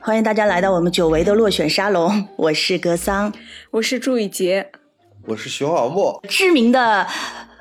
欢迎大家来到我们久违的落选沙龙，我是格桑，我是朱雨洁，我是熊小莫，知名的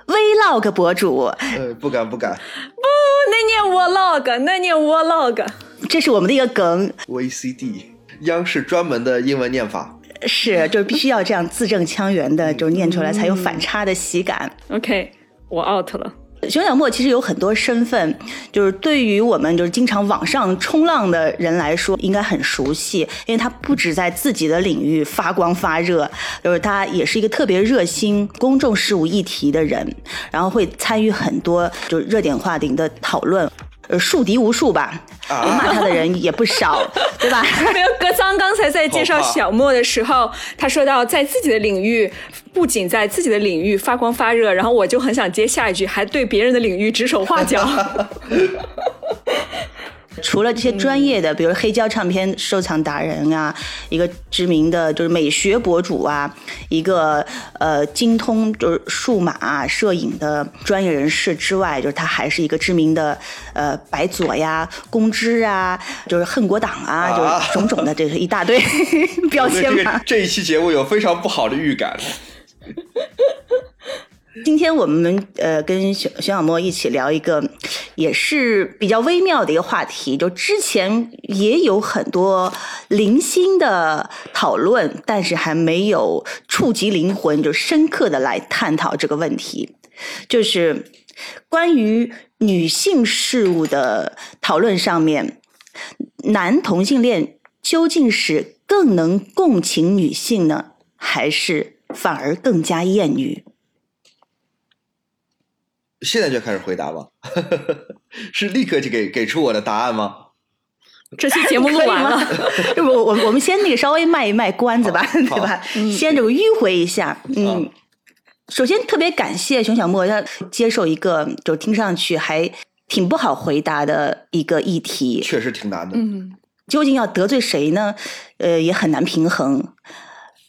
Vlog 博主。呃，不敢不敢，不，那念 Vlog，那念 Vlog，这是我们的一个梗。VCD，央视专门的英文念法。是，就是必须要这样字正腔圆的，就念出来才有反差的喜感。OK，我 out 了。熊小莫其实有很多身份，就是对于我们就是经常网上冲浪的人来说，应该很熟悉，因为他不止在自己的领域发光发热，就是他也是一个特别热心公众事务议题的人，然后会参与很多就是热点话题的讨论。呃，树敌无数吧，骂他的人也不少，对吧？没有，格桑刚才在介绍小莫的时候，他说到在自己的领域，不仅在自己的领域发光发热，然后我就很想接下一句，还对别人的领域指手画脚。除了这些专业的，比如黑胶唱片收藏达人啊，一个知名的就是美学博主啊，一个呃精通就是数码、啊、摄影的专业人士之外，就是他还是一个知名的呃白左呀、公知啊，就是恨国党啊，啊就是种种的这个一大堆 标签嘛。这个这一期节目有非常不好的预感。今天我们呃跟熊熊小莫一起聊一个也是比较微妙的一个话题，就之前也有很多零星的讨论，但是还没有触及灵魂，就深刻的来探讨这个问题，就是关于女性事物的讨论上面，男同性恋究竟是更能共情女性呢，还是反而更加厌女？现在就开始回答吗？是立刻就给给出我的答案吗？这期节目录完了，要不 我我我们先那个稍微卖一卖关子吧，对吧？先这个迂回一下，嗯。首先特别感谢熊小莫，要接受一个就听上去还挺不好回答的一个议题，确实挺难的。嗯，究竟要得罪谁呢？呃，也很难平衡。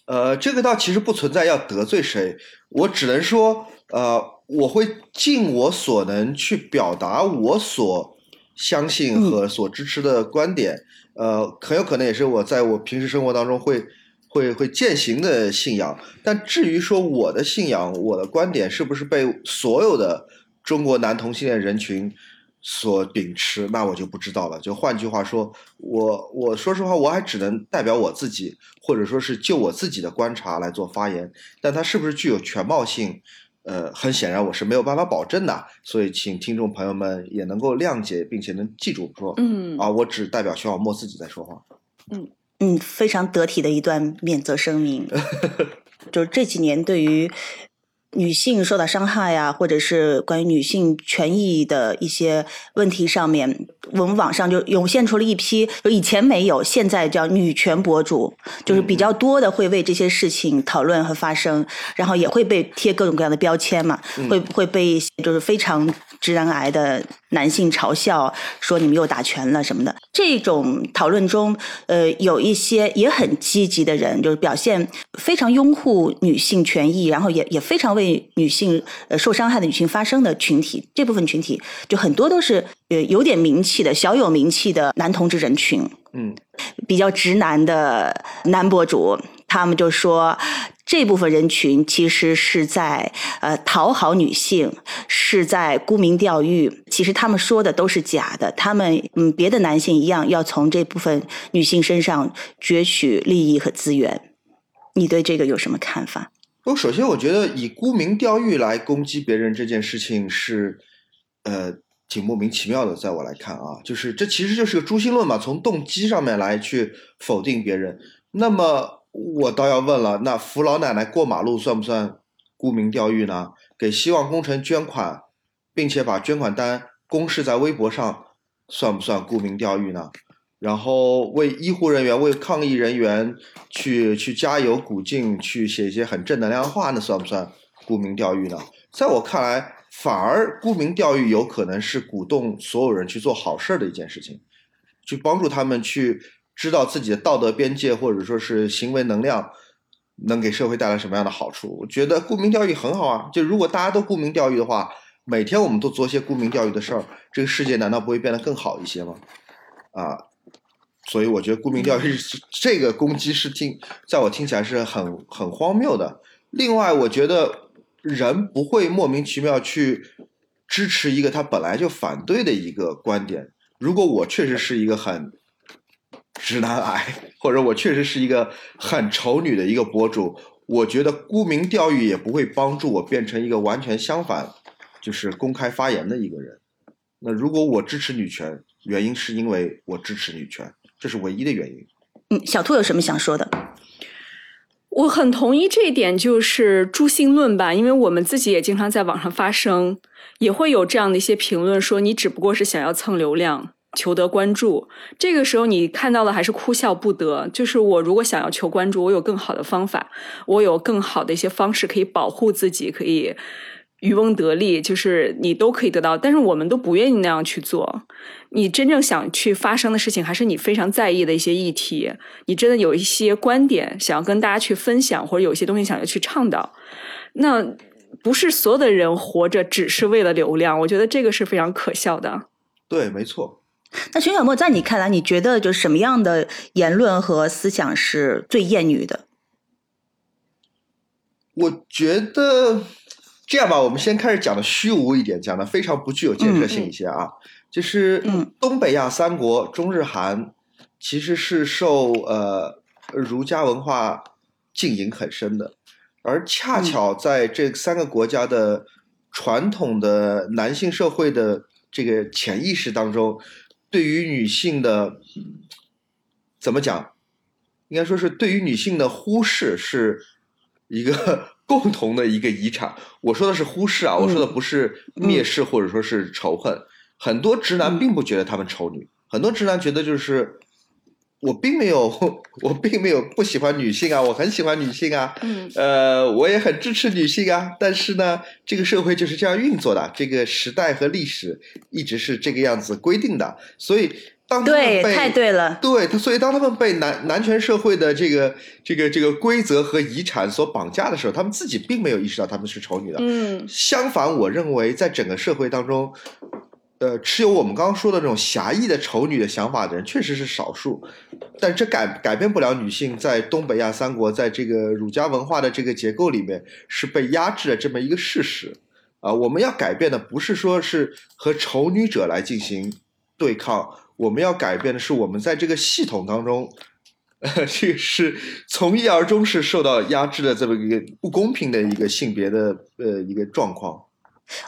呃，这个倒其实不存在要得罪谁，我只能说，呃，我会尽我所能去表达我所相信和所支持的观点，呃，很有可能也是我在我平时生活当中会会会践行的信仰。但至于说我的信仰、我的观点是不是被所有的中国男同性恋人群所秉持，那我就不知道了。就换句话说，我我说实话，我还只能代表我自己，或者说是就我自己的观察来做发言。但它是不是具有全貌性？呃，很显然我是没有办法保证的，所以请听众朋友们也能够谅解，并且能记住说，嗯啊，我只代表徐小莫自己在说话。嗯，非常得体的一段免责声明。就是这几年对于女性受到伤害呀、或者是关于女性权益的一些问题上面，我们网上就涌现出了一批，就以前没有，现在叫女权博主，就是比较多的会为这些事情讨论和发声，然后也会被贴各种各样的标签嘛，会会被就是非常直男癌的男性嘲笑，说你们又打拳了什么的。这种讨论中，呃，有一些也很积极的人，就是表现非常拥护女性权益，然后也也非常为女性呃受伤害的女性发声的群体。这部分群体就很多都是呃有点名气的小有名气的男同志人群。嗯，比较直男的男博主，他们就说这部分人群其实是在呃讨好女性，是在沽名钓誉。其实他们说的都是假的，他们嗯别的男性一样要从这部分女性身上攫取利益和资源。你对这个有什么看法？我首先我觉得以沽名钓誉来攻击别人这件事情是，呃，挺莫名其妙的。在我来看啊，就是这其实就是个诛心论嘛，从动机上面来去否定别人。那么我倒要问了，那扶老奶奶过马路算不算沽名钓誉呢？给希望工程捐款，并且把捐款单公示在微博上，算不算沽名钓誉呢？然后为医护人员、为抗疫人员去去加油鼓劲，去写一些很正能量的话，那算不算沽名钓誉呢？在我看来，反而沽名钓誉有可能是鼓动所有人去做好事儿的一件事情，去帮助他们去知道自己的道德边界或者说是行为能量能给社会带来什么样的好处。我觉得沽名钓誉很好啊，就如果大家都沽名钓誉的话，每天我们都做些沽名钓誉的事儿，这个世界难道不会变得更好一些吗？啊，所以我觉得沽名钓誉这个攻击是听，在我听起来是很很荒谬的。另外，我觉得人不会莫名其妙去支持一个他本来就反对的一个观点。如果我确实是一个很直男癌，或者我确实是一个很丑女的一个博主，我觉得沽名钓誉也不会帮助我变成一个完全相反，就是公开发言的一个人。那如果我支持女权，原因是因为我支持女权，这是唯一的原因。嗯，小兔有什么想说的？我很同意这一点，就是诛心论吧，因为我们自己也经常在网上发声，也会有这样的一些评论，说你只不过是想要蹭流量、求得关注。这个时候你看到的还是哭笑不得。就是我如果想要求关注，我有更好的方法，我有更好的一些方式可以保护自己，可以。渔翁得利，就是你都可以得到，但是我们都不愿意那样去做。你真正想去发生的事情，还是你非常在意的一些议题。你真的有一些观点想要跟大家去分享，或者有一些东西想要去倡导。那不是所有的人活着只是为了流量，我觉得这个是非常可笑的。对，没错。那熊小沫，在你看来，你觉得就什么样的言论和思想是最厌女的？我觉得。这样吧，我们先开始讲的虚无一点，讲的非常不具有建设性一些啊。就是东北亚三国中日韩，其实是受呃儒家文化浸淫很深的，而恰巧在这三个国家的传统的男性社会的这个潜意识当中，对于女性的怎么讲，应该说是对于女性的忽视是一个。共同的一个遗产，我说的是忽视啊，我说的不是蔑视或者说是仇恨。很多直男并不觉得他们丑女，很多直男觉得就是我并没有，我并没有不喜欢女性啊，我很喜欢女性啊，嗯呃，我也很支持女性啊。但是呢，这个社会就是这样运作的，这个时代和历史一直是这个样子规定的，所以。对，太对了。对他，所以当他们被男男权社会的这个这个这个规则和遗产所绑架的时候，他们自己并没有意识到他们是丑女的。嗯，相反，我认为在整个社会当中，呃，持有我们刚刚说的这种狭义的丑女的想法的人确实是少数，但这改改变不了女性在东北亚三国在这个儒家文化的这个结构里面是被压制的这么一个事实。啊，我们要改变的不是说是和丑女者来进行对抗。我们要改变的是，我们在这个系统当中，这个是从一而终是受到压制的这么一个不公平的一个性别的呃一个状况。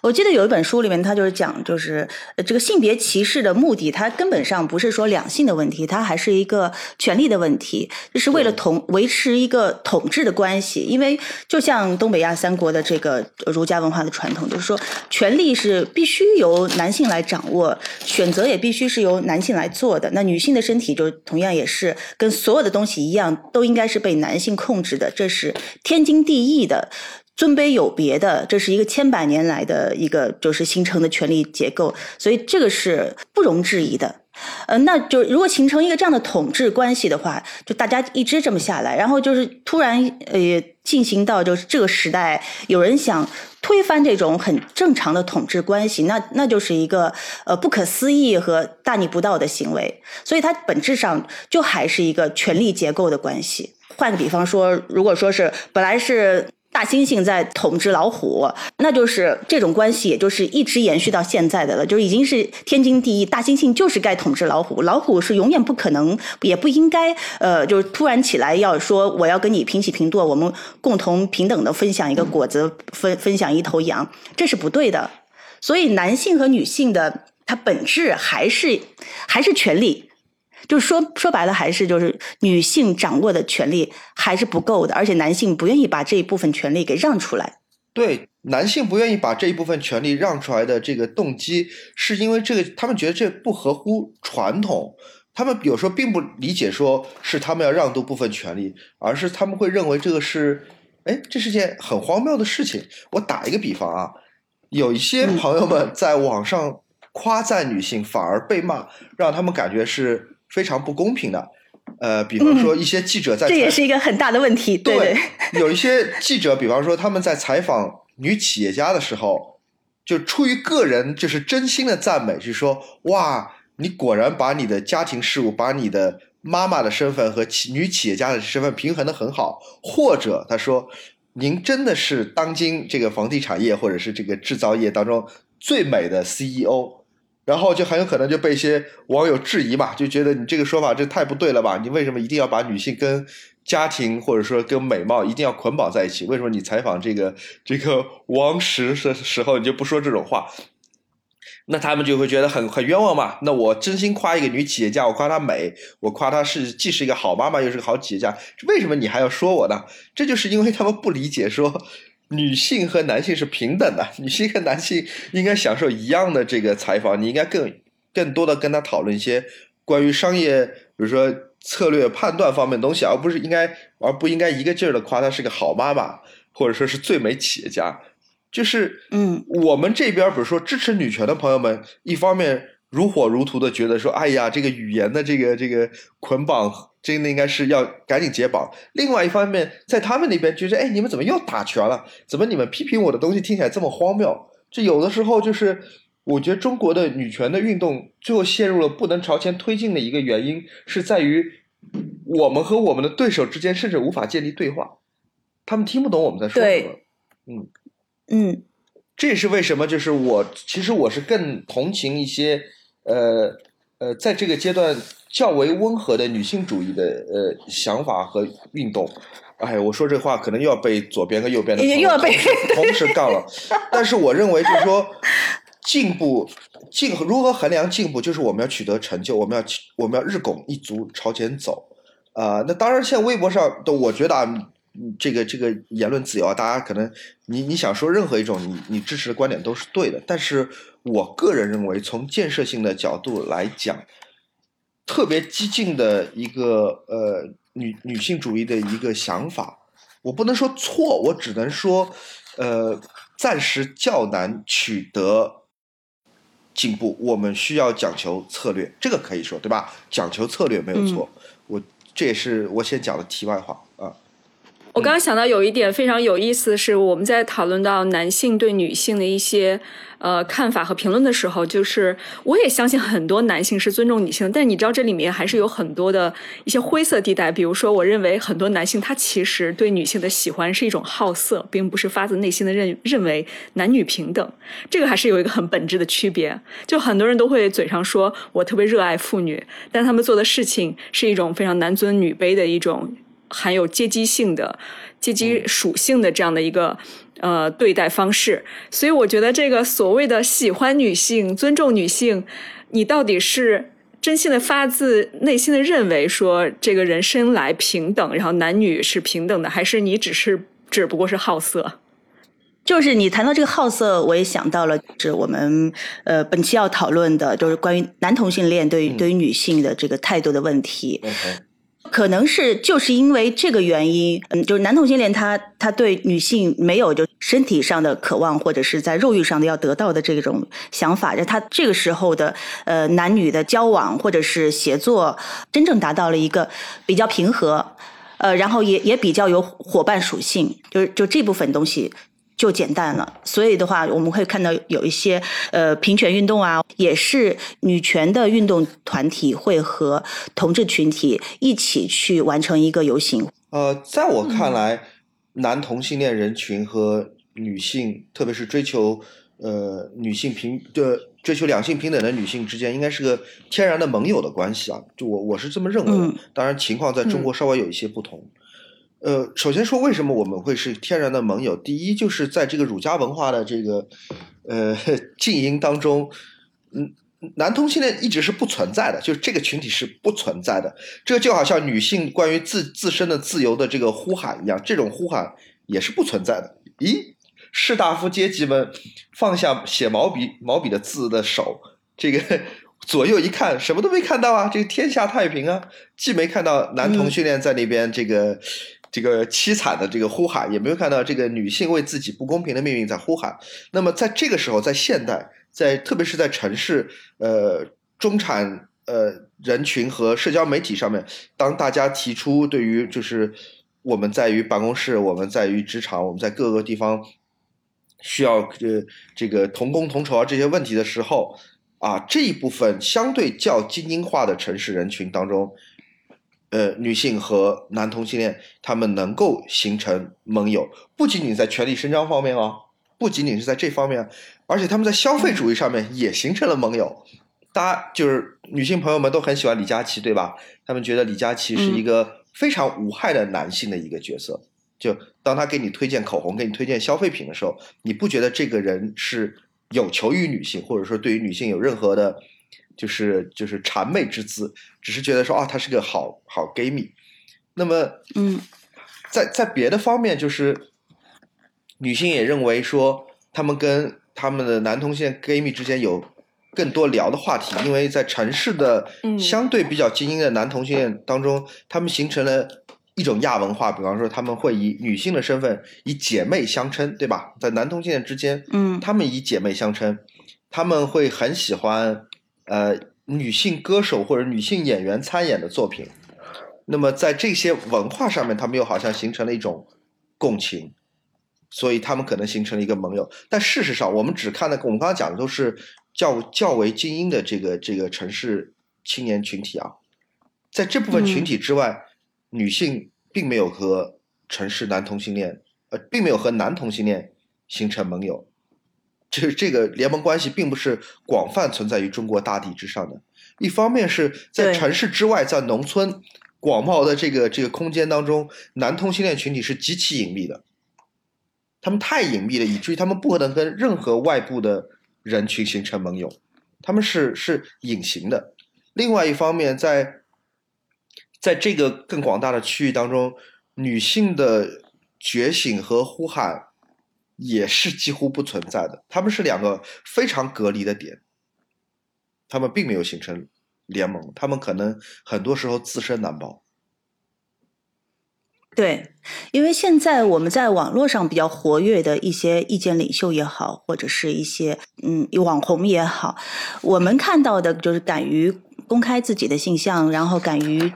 我记得有一本书里面，他就是讲，就是这个性别歧视的目的，它根本上不是说两性的问题，它还是一个权力的问题，就是为了统维持一个统治的关系。因为就像东北亚三国的这个儒家文化的传统，就是说权力是必须由男性来掌握，选择也必须是由男性来做的。那女性的身体就同样也是跟所有的东西一样，都应该是被男性控制的，这是天经地义的。尊卑有别的，这是一个千百年来的一个就是形成的权力结构，所以这个是不容置疑的。呃，那就如果形成一个这样的统治关系的话，就大家一直这么下来，然后就是突然呃进行到就是这个时代，有人想推翻这种很正常的统治关系，那那就是一个呃不可思议和大逆不道的行为。所以它本质上就还是一个权力结构的关系。换个比方说，如果说是本来是。大猩猩在统治老虎，那就是这种关系，也就是一直延续到现在的了，就已经是天经地义。大猩猩就是该统治老虎，老虎是永远不可能，也不应该，呃，就是突然起来要说我要跟你平起平坐，我们共同平等的分享一个果子，分分享一头羊，这是不对的。所以男性和女性的它本质还是还是权利。就是说说白了，还是就是女性掌握的权利还是不够的，而且男性不愿意把这一部分权利给让出来。对，男性不愿意把这一部分权利让出来的这个动机，是因为这个他们觉得这不合乎传统。他们有时候并不理解，说是他们要让渡部分权利，而是他们会认为这个是，哎，这是件很荒谬的事情。我打一个比方啊，有一些朋友们在网上夸赞女性，反而被骂，让他们感觉是。非常不公平的，呃，比方说一些记者在，这也是一个很大的问题。对，有一些记者，比方说他们在采访女企业家的时候，就出于个人就是真心的赞美，就是说哇，你果然把你的家庭事务，把你的妈妈的身份和企女企业家的身份平衡的很好，或者他说您真的是当今这个房地产业或者是这个制造业当中最美的 CEO。然后就很有可能就被一些网友质疑嘛，就觉得你这个说法这太不对了吧？你为什么一定要把女性跟家庭或者说跟美貌一定要捆绑在一起？为什么你采访这个这个王石的时候你就不说这种话？那他们就会觉得很很冤枉嘛？那我真心夸一个女企业家，我夸她美，我夸她是既是一个好妈妈又是个好企业家，为什么你还要说我呢？这就是因为他们不理解说。女性和男性是平等的，女性和男性应该享受一样的这个采访，你应该更更多的跟他讨论一些关于商业，比如说策略判断方面的东西，而不是应该而不应该一个劲儿的夸她是个好妈妈，或者说是最美企业家。就是嗯，我们这边比如说支持女权的朋友们，一方面如火如荼的觉得说，哎呀，这个语言的这个这个捆绑。真的应该是要赶紧解绑。另外一方面，在他们那边觉得，哎，你们怎么又打拳了？怎么你们批评我的东西听起来这么荒谬？这有的时候就是，我觉得中国的女权的运动最后陷入了不能朝前推进的一个原因，是在于我们和我们的对手之间甚至无法建立对话，他们听不懂我们在说什么。嗯嗯，这也是为什么，就是我其实我是更同情一些，呃呃，在这个阶段。较为温和的女性主义的呃想法和运动，哎，我说这话可能又要被左边和右边的又要被同时 杠了。但是我认为就是说，进步进如何衡量进步，就是我们要取得成就，我们要我们要日拱一卒朝前走。啊，那当然，现在微博上的，我觉得啊，这个这个言论自由啊，大家可能你你想说任何一种你你支持的观点都是对的，但是我个人认为，从建设性的角度来讲。特别激进的一个呃女女性主义的一个想法，我不能说错，我只能说，呃，暂时较难取得进步。我们需要讲求策略，这个可以说对吧？讲求策略没有错。我这也是我先讲的题外话啊。我刚刚想到有一点非常有意思的是，我们在讨论到男性对女性的一些呃看法和评论的时候，就是我也相信很多男性是尊重女性，但你知道这里面还是有很多的一些灰色地带。比如说，我认为很多男性他其实对女性的喜欢是一种好色，并不是发自内心的认认为男女平等。这个还是有一个很本质的区别。就很多人都会嘴上说我特别热爱妇女，但他们做的事情是一种非常男尊女卑的一种。含有阶级性的、阶级属性的这样的一个呃对待方式，所以我觉得这个所谓的喜欢女性、尊重女性，你到底是真心的发自内心的认为说这个人生来平等，然后男女是平等的，还是你只是只不过是好色？就是你谈到这个好色，我也想到了，是我们呃本期要讨论的，就是关于男同性恋对于对于女性的这个态度的问题。可能是就是因为这个原因，嗯，就是男同性恋他他对女性没有就身体上的渴望，或者是在肉欲上的要得到的这种想法，就他这个时候的呃男女的交往或者是协作，真正达到了一个比较平和，呃，然后也也比较有伙伴属性，就是就这部分东西。就简单了，所以的话，我们会看到有一些呃平权运动啊，也是女权的运动团体会和同志群体一起去完成一个游行。呃，在我看来，男同性恋人群和女性，特别是追求呃女性平的追求两性平等的女性之间，应该是个天然的盟友的关系啊。就我我是这么认为的，当然情况在中国稍微有一些不同。呃，首先说为什么我们会是天然的盟友？第一，就是在这个儒家文化的这个呃禁音当中，嗯，男同性恋一直是不存在的，就是这个群体是不存在的。这就好像女性关于自自身的自由的这个呼喊一样，这种呼喊也是不存在的。咦，士大夫阶级们放下写毛笔毛笔的字的手，这个左右一看，什么都没看到啊，这个天下太平啊，既没看到男同性恋在那边这个。这个凄惨的这个呼喊，也没有看到这个女性为自己不公平的命运在呼喊。那么在这个时候，在现代，在特别是在城市，呃，中产呃人群和社交媒体上面，当大家提出对于就是我们在于办公室，我们在于职场，我们在各个地方需要呃这个同工同酬啊这些问题的时候，啊这一部分相对较精英化的城市人群当中，呃女性和男同性恋他们能够形成盟友，不仅仅在权力伸张方面哦，不仅仅是在这方面，而且他们在消费主义上面也形成了盟友。大家就是女性朋友们都很喜欢李佳琦，对吧？他们觉得李佳琦是一个非常无害的男性的一个角色。就当他给你推荐口红、给你推荐消费品的时候，你不觉得这个人是有求于女性，或者说对于女性有任何的，就是就是谄媚之姿，只是觉得说啊，他是个好好 gay 蜜。那么，嗯，在在别的方面，就是女性也认为说，他们跟他们的男同性 gay 蜜之间有。更多聊的话题，因为在城市的相对比较精英的男同性恋当中，他们形成了一种亚文化，比方说他们会以女性的身份以姐妹相称，对吧？在男同性恋之间，嗯，他们以姐妹相称，他们会很喜欢呃女性歌手或者女性演员参演的作品。那么在这些文化上面，他们又好像形成了一种共情，所以他们可能形成了一个盟友。但事实上，我们只看的，我们刚刚讲的都是。较较为精英的这个这个城市青年群体啊，在这部分群体之外，女性并没有和城市男同性恋，呃，并没有和男同性恋形成盟友，这这个联盟关系并不是广泛存在于中国大地之上的。一方面是在城市之外，在农村广袤的这个这个空间当中，男同性恋群体是极其隐秘的，他们太隐秘了，以至于他们不可能跟任何外部的。人群形成盟友，他们是是隐形的。另外一方面，在在这个更广大的区域当中，女性的觉醒和呼喊也是几乎不存在的。他们是两个非常隔离的点，他们并没有形成联盟，他们可能很多时候自身难保。对，因为现在我们在网络上比较活跃的一些意见领袖也好，或者是一些嗯网红也好，我们看到的就是敢于公开自己的形象，然后敢于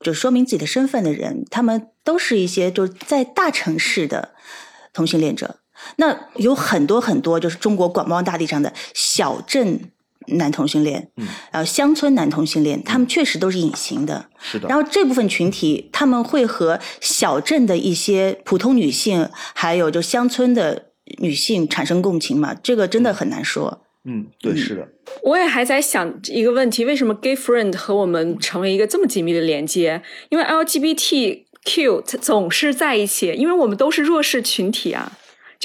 就说明自己的身份的人，他们都是一些就是在大城市的同性恋者。那有很多很多就是中国广袤大地上的小镇。男同性恋，嗯，然后乡村男同性恋，他们确实都是隐形的，是的。然后这部分群体，他们会和小镇的一些普通女性，还有就乡村的女性产生共情嘛？这个真的很难说。嗯，对，是的。我也还在想一个问题：为什么 gay friend 和我们成为一个这么紧密的连接？因为 LGBTQ 总是在一起，因为我们都是弱势群体啊。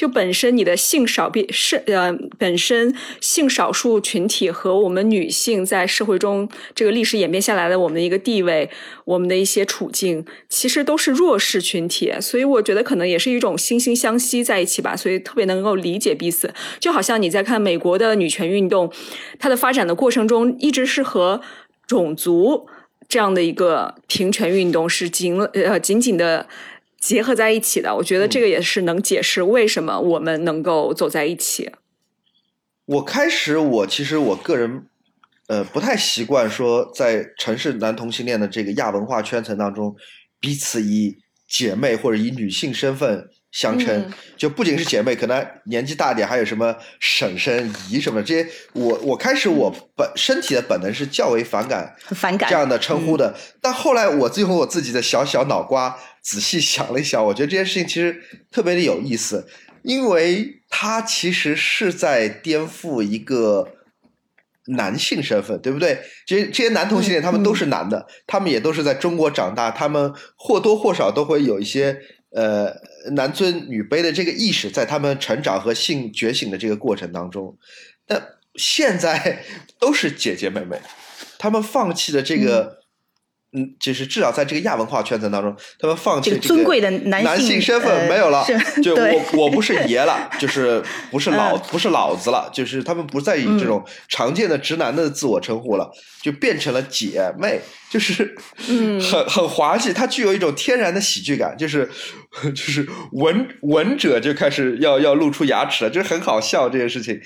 就本身你的性少比是呃本身性少数群体和我们女性在社会中这个历史演变下来的我们的一个地位，我们的一些处境，其实都是弱势群体，所以我觉得可能也是一种惺惺相惜在一起吧，所以特别能够理解彼此。就好像你在看美国的女权运动，它的发展的过程中，一直是和种族这样的一个平权运动是紧呃紧紧的。结合在一起的，我觉得这个也是能解释为什么我们能够走在一起。我开始，我其实我个人，呃，不太习惯说在城市男同性恋的这个亚文化圈层当中，彼此以姐妹或者以女性身份。相称就不仅是姐妹，可能年纪大点，还有什么婶婶、姨什么这些。我我开始我本身体的本能是较为反感反感这样的称呼的，但后来我最后我自己的小小脑瓜仔细想了一想，我觉得这件事情其实特别的有意思，因为它其实是在颠覆一个男性身份，对不对？这些这些男同性恋他们都是男的，他们也都是在中国长大，他们或多或少都会有一些。呃，男尊女卑的这个意识，在他们成长和性觉醒的这个过程当中，那现在 都是姐姐妹妹，他们放弃的这个。嗯，就是至少在这个亚文化圈层当中，他们放弃这个尊贵的男性身份没有了，就 我我不是爷了，就是不是 老不是老子了，就是他们不再以这种常见的直男的自我称呼了，就变成了姐妹，就是 很很滑稽，它具有一种天然的喜剧感，就是就是闻闻者就开始要要露出牙齿了，就是很好笑这件事情。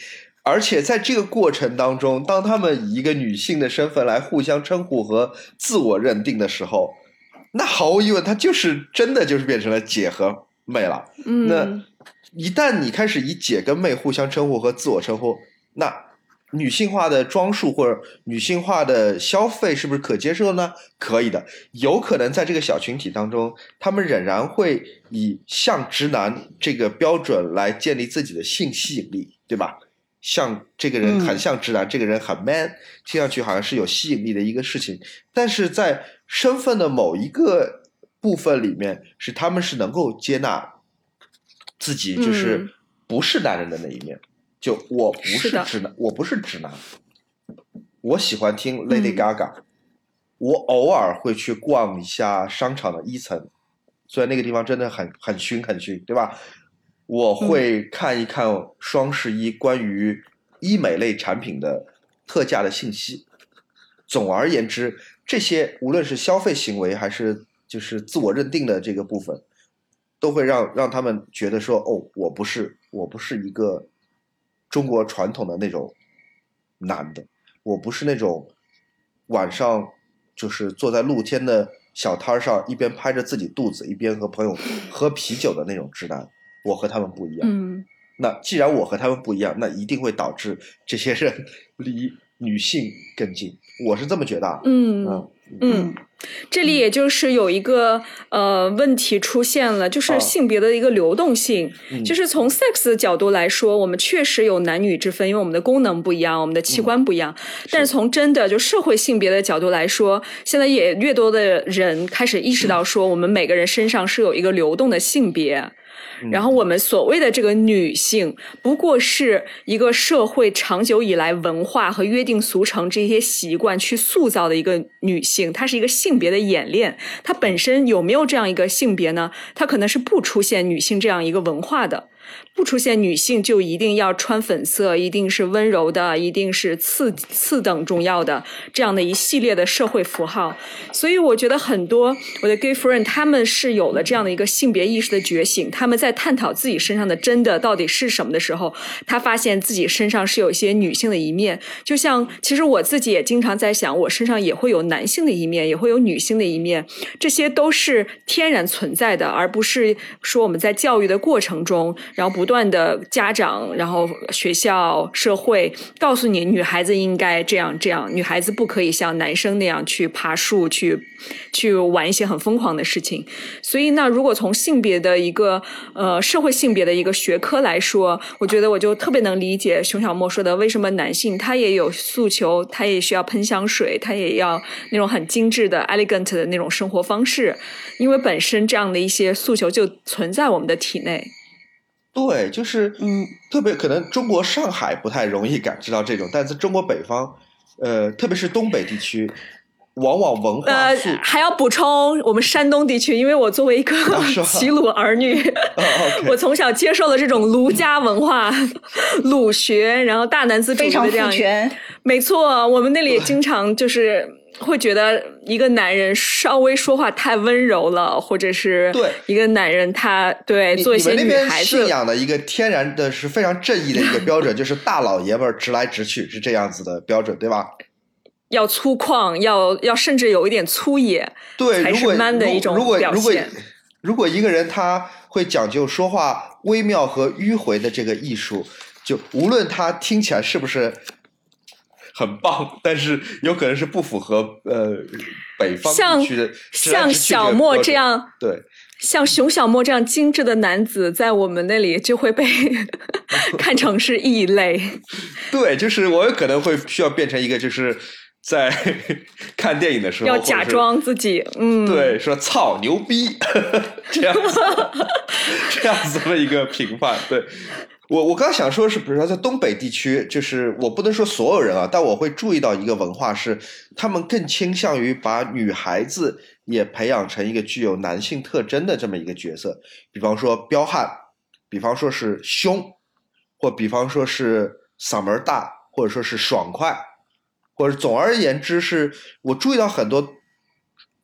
而且在这个过程当中，当他们以一个女性的身份来互相称呼和自我认定的时候，那毫无疑问，他就是真的就是变成了姐和妹了。嗯，那一旦你开始以姐跟妹互相称呼和自我称呼，那女性化的装束或者女性化的消费是不是可接受呢？可以的，有可能在这个小群体当中，他们仍然会以像直男这个标准来建立自己的性吸引力，对吧？像这个人很像直男，这个人很 man，听上去好像是有吸引力的一个事情，但是在身份的某一个部分里面，是他们是能够接纳自己就是不是男人的那一面。就我不是直男，我不是直男，我喜欢听 Lady Gaga，我偶尔会去逛一下商场的一层，虽然那个地方真的很很熏很熏，对吧？我会看一看双十一关于医美类产品的特价的信息。总而言之，这些无论是消费行为还是就是自我认定的这个部分，都会让让他们觉得说：“哦，我不是，我不是一个中国传统的那种男的，我不是那种晚上就是坐在露天的小摊上一边拍着自己肚子一边和朋友喝啤酒的那种直男。”我和他们不一样，嗯，那既然我和他们不一样，那一定会导致这些人 离女性更近。我是这么觉得，嗯。嗯，这里也就是有一个呃问题出现了，就是性别的一个流动性，就是从 sex 的角度来说，我们确实有男女之分，因为我们的功能不一样，我们的器官不一样。但是从真的就社会性别的角度来说，现在也越多的人开始意识到说，我们每个人身上是有一个流动的性别。然后我们所谓的这个女性，不过是一个社会长久以来文化和约定俗成这些习惯去塑造的一个女性，她是一个性别的演练。她本身有没有这样一个性别呢？她可能是不出现女性这样一个文化的。不出现女性就一定要穿粉色，一定是温柔的，一定是次次等重要的这样的一系列的社会符号。所以我觉得很多我的 gay friend 他们是有了这样的一个性别意识的觉醒。他们在探讨自己身上的真的到底是什么的时候，他发现自己身上是有一些女性的一面。就像其实我自己也经常在想，我身上也会有男性的一面，也会有女性的一面。这些都是天然存在的，而不是说我们在教育的过程中，然后不。不断的家长，然后学校、社会告诉你，女孩子应该这样这样，女孩子不可以像男生那样去爬树、去去玩一些很疯狂的事情。所以，那如果从性别的一个呃社会性别的一个学科来说，我觉得我就特别能理解熊小莫说的，为什么男性他也有诉求，他也需要喷香水，他也要那种很精致的 elegant 的那种生活方式，因为本身这样的一些诉求就存在我们的体内。对，就是嗯，特别可能中国上海不太容易感知到这种，但是中国北方，呃，特别是东北地区，往往文化呃还要补充我们山东地区，因为我作为一个 齐鲁儿女，我从小接受了这种儒家文化、儒学，然后大男子主义的这样，没错，我们那里也经常就是。会觉得一个男人稍微说话太温柔了，或者是对一个男人他对做一些女孩子信仰的一个天然的是非常正义的一个标准，就是大老爷们儿直来直去 是这样子的标准，对吧？要粗犷，要要甚至有一点粗野，对，才是 man 的一种表现。如果一个人他会讲究说话微妙和迂回的这个艺术，就无论他听起来是不是。很棒，但是有可能是不符合呃北方地区的像小莫这样对，像熊小莫这样精致的男子，在我们那里就会被 看成是异类。对，就是我有可能会需要变成一个，就是在 看电影的时候要假装自己，嗯，对，说操牛逼这样子，这样子的一个评判，对。我我刚想说，是比如说在东北地区，就是我不能说所有人啊，但我会注意到一个文化是，他们更倾向于把女孩子也培养成一个具有男性特征的这么一个角色，比方说彪悍，比方说是凶，或比方说是嗓门大，或者说是爽快，或者总而言之，是我注意到很多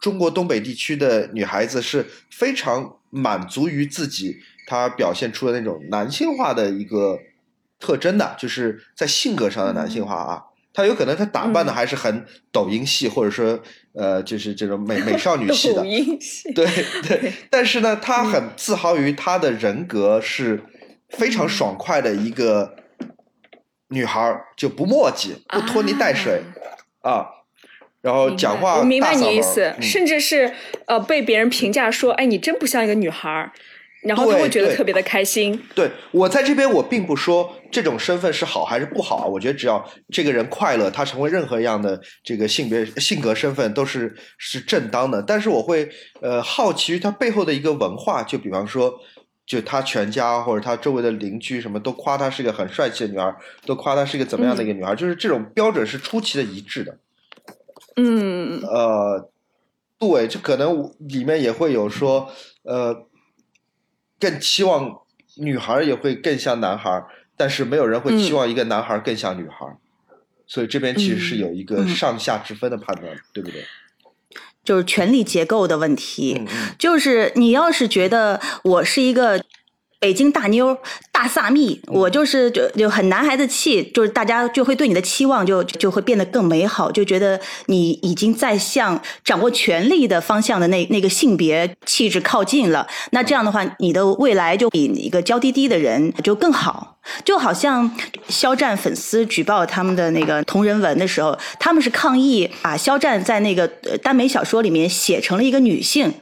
中国东北地区的女孩子是非常满足于自己。他表现出的那种男性化的一个特征的，就是在性格上的男性化啊。他有可能他打扮的还是很抖音系，或者说呃，就是这种美 美少女系的。抖音系。对对，但是呢，他很自豪于他的人格是非常爽快的一个女孩儿，就不墨迹，不拖泥带水啊，然后讲话我明白你意思，嗯。甚至是呃被别人评价说，哎，你真不像一个女孩儿，然后他对会觉得特别的开心。对我在这边，我并不说这种身份是好还是不好啊，我觉得只要这个人快乐，他成为任何样的这个性别性格身份都是是正当的。但是我会呃好奇于他背后的一个文化，就比方说。就他全家或者他周围的邻居什么都夸他是一个很帅气的女孩，都夸她是一个怎么样的一个女孩，就是这种标准是出奇的一致的。嗯呃，对，这可能里面也会有说，呃，更期望女孩也会更像男孩，但是没有人会期望一个男孩更像女孩儿，所以这边其实是有一个嗯上下之分的判断，对不对？就是权力结构的问题。就是你要是觉得我是一个北京大妞、大萨蜜，我就是就就很男孩子气，就是大家就会对你的期望就就会变得更美好，就觉得你已经在向掌握权力的方向的那那个性别气质靠近了。那这样的话，你的未来就比一个娇滴滴的人就更好。就好像肖战粉丝举报他们的那个同人文的时候，他们是抗议把肖战在那个呃耽美小说里面写成了一个女性。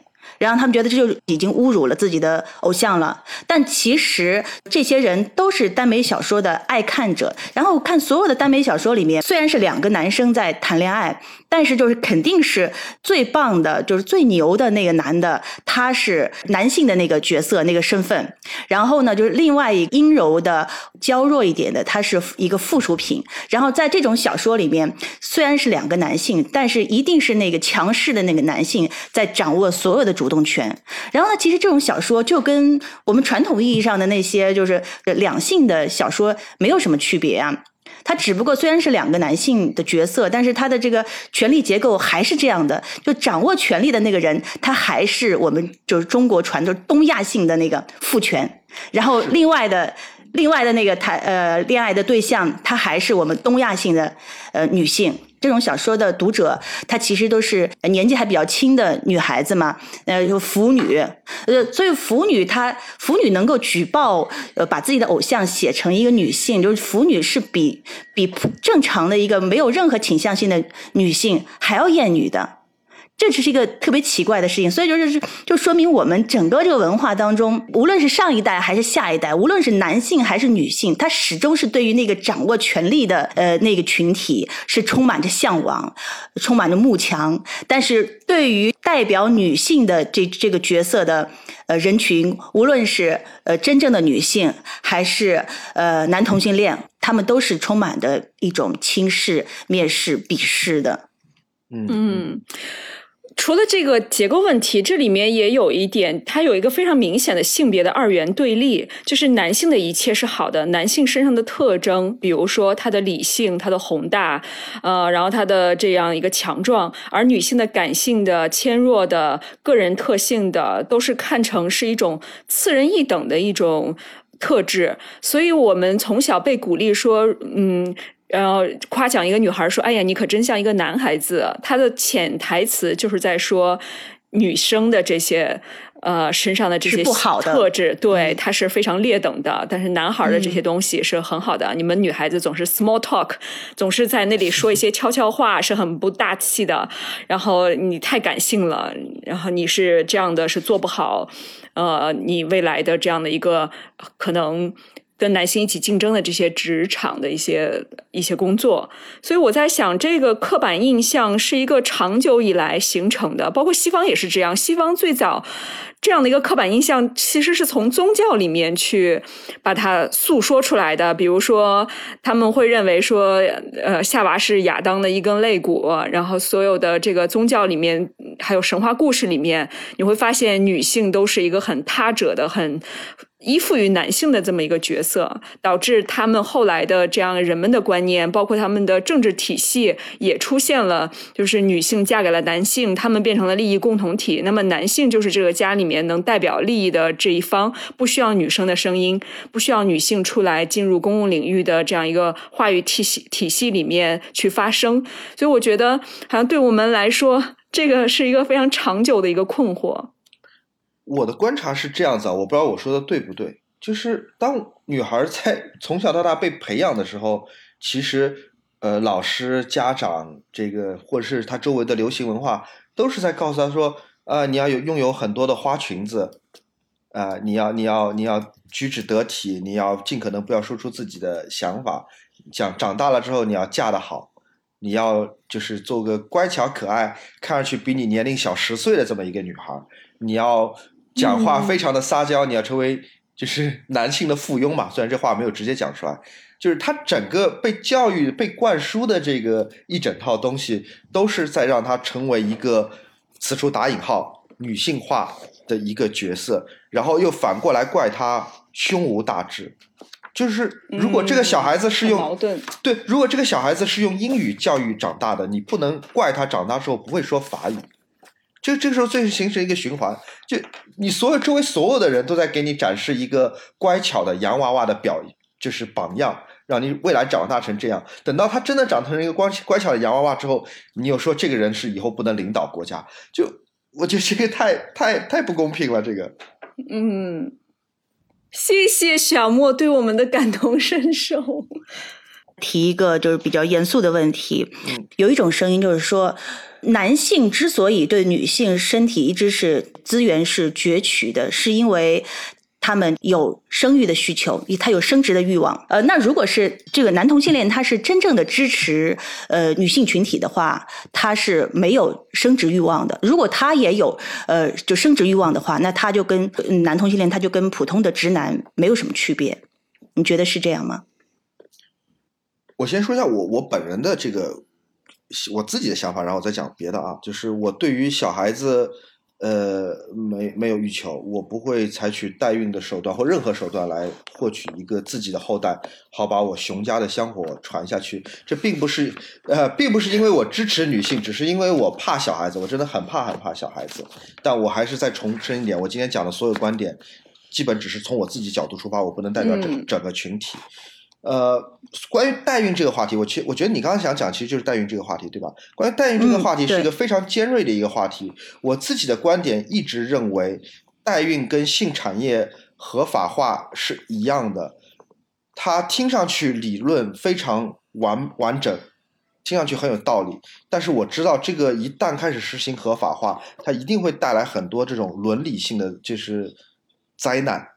然后他们觉得这就已经侮辱了自己的偶像了，但其实这些人都是耽美小说的爱看者。然后看所有的耽美小说里面，虽然是两个男生在谈恋爱，但是就是肯定是最棒的，就是最牛的那个男的，他是男性的那个角色那个身份。然后呢，就是另外一阴柔的、娇弱一点的，他是一个附属品。然后在这种小说里面，虽然是两个男性，但是一定是那个强势的那个男性在掌握所有的主动权。然后呢，其实这种小说就跟我们传统意义上的那些就是两性的小说没有什么区别啊。他只不过虽然是两个男性的角色，但是他的这个权力结构还是这样的，就掌握权力的那个人，他还是我们就是中国传统东亚性的那个父权，然后另外的。另外的那个谈呃恋爱的对象，他还是我们东亚性的呃女性。这种小说的读者，她其实都是年纪还比较轻的女孩子嘛，呃，就腐女，呃，所以腐女她腐女能够举报，呃，把自己的偶像写成一个女性，就是腐女是比比正常的一个没有任何倾向性的女性还要厌女的。这只是一个特别奇怪的事情，所以就是就说明我们整个这个文化当中，无论是上一代还是下一代，无论是男性还是女性，他始终是对于那个掌握权力的呃那个群体是充满着向往，充满着慕强。但是对于代表女性的这这个角色的呃人群，无论是呃真正的女性还是呃男同性恋，他们都是充满的一种轻视、蔑视、鄙视的。嗯嗯。除了这个结构问题，这里面也有一点，它有一个非常明显的性别的二元对立，就是男性的一切是好的，男性身上的特征，比如说他的理性、他的宏大，呃，然后他的这样一个强壮，而女性的感性的、纤弱的、个人特性的，都是看成是一种次人一等的一种特质，所以我们从小被鼓励说，嗯。然后夸奖一个女孩说：“哎呀，你可真像一个男孩子。”他的潜台词就是在说女生的这些呃身上的这些不好的特质，对，它是非常劣等的。但是男孩的这些东西是很好的。你们女孩子总是 small talk，总是在那里说一些悄悄话，是很不大气的。然后你太感性了，然后你是这样的，是做不好。呃，你未来的这样的一个可能。跟男性一起竞争的这些职场的一些一些工作，所以我在想，这个刻板印象是一个长久以来形成的，包括西方也是这样。西方最早这样的一个刻板印象，其实是从宗教里面去把它诉说出来的。比如说，他们会认为说，呃，夏娃是亚当的一根肋骨，然后所有的这个宗教里面，还有神话故事里面，你会发现女性都是一个很他者的、很。依附于男性的这么一个角色，导致他们后来的这样人们的观念，包括他们的政治体系也出现了，就是女性嫁给了男性，他们变成了利益共同体。那么男性就是这个家里面能代表利益的这一方，不需要女生的声音，不需要女性出来进入公共领域的这样一个话语体系体系里面去发声。所以我觉得，好像对我们来说，这个是一个非常长久的一个困惑。我的观察是这样子啊，我不知道我说的对不对。就是当女孩在 从小到大被培养的时候，其实呃，老师、家长这个或者是她周围的流行文化，都是在告诉她说，啊，你要有拥有很多的花裙子，啊，你要你要你要举止得体，你要尽可能不要说出自己的想法，讲长大了之后你要嫁得好，你要就是做个乖巧可爱，看上去比你年龄小十岁的这么一个女孩，你要讲话非常的撒娇，你要成为。就是男性的附庸嘛，虽然这话没有直接讲出来，就是他整个被教育、被灌输的这个一整套东西，都是在让他成为一个此处打引号女性化的一个角色，然后又反过来怪他胸无大志。就是如果这个小孩子是用矛盾，对，如果这个小孩子是用英语教育长大的，你不能怪他长大之后不会说法语。就这个时候，最形成一个循环。就你所有周围所有的人都在给你展示一个乖巧的洋娃娃的表，就是榜样，让你未来长大成这样。等到他真的长成一个乖乖巧的洋娃娃之后，你又说这个人是以后不能领导国家。就我觉得这个太太太不公平了。这个，嗯，谢谢小莫对我们的感同身受。提一个就是比较严肃的问题，有一种声音就是说。男性之所以对女性身体一直是资源是攫取的，是因为他们有生育的需求，他有生殖的欲望。呃，那如果是这个男同性恋，他是真正的支持呃女性群体的话，他是没有生殖欲望的。如果他也有呃就生殖欲望的话，那他就跟男同性恋他就跟普通的直男没有什么区别。你觉得是这样吗？我先说一下我我本人的这个。我自己的想法，然后再讲别的啊。就是我对于小孩子，呃，没没有欲求，我不会采取代孕的手段或任何手段来获取一个自己的后代，好把我熊家的香火传下去。这并不是，呃，并不是因为我支持女性，只是因为我怕小孩子，我真的很怕很怕小孩子。但我还是再重申一点，我今天讲的所有观点，基本只是从我自己角度出发，我不能代表整整个群体。呃，关于代孕这个话题，我其我觉得你刚刚想讲，其实就是代孕这个话题，对吧？关于代孕这个话题是一个非常尖锐的一个话题。我自己的观点一直认为，代孕跟性产业合法化是一样的。它听上去理论非常完完整，听上去很有道理。但是我知道，这个一旦开始实行合法化，它一定会带来很多这种伦理性的就是灾难。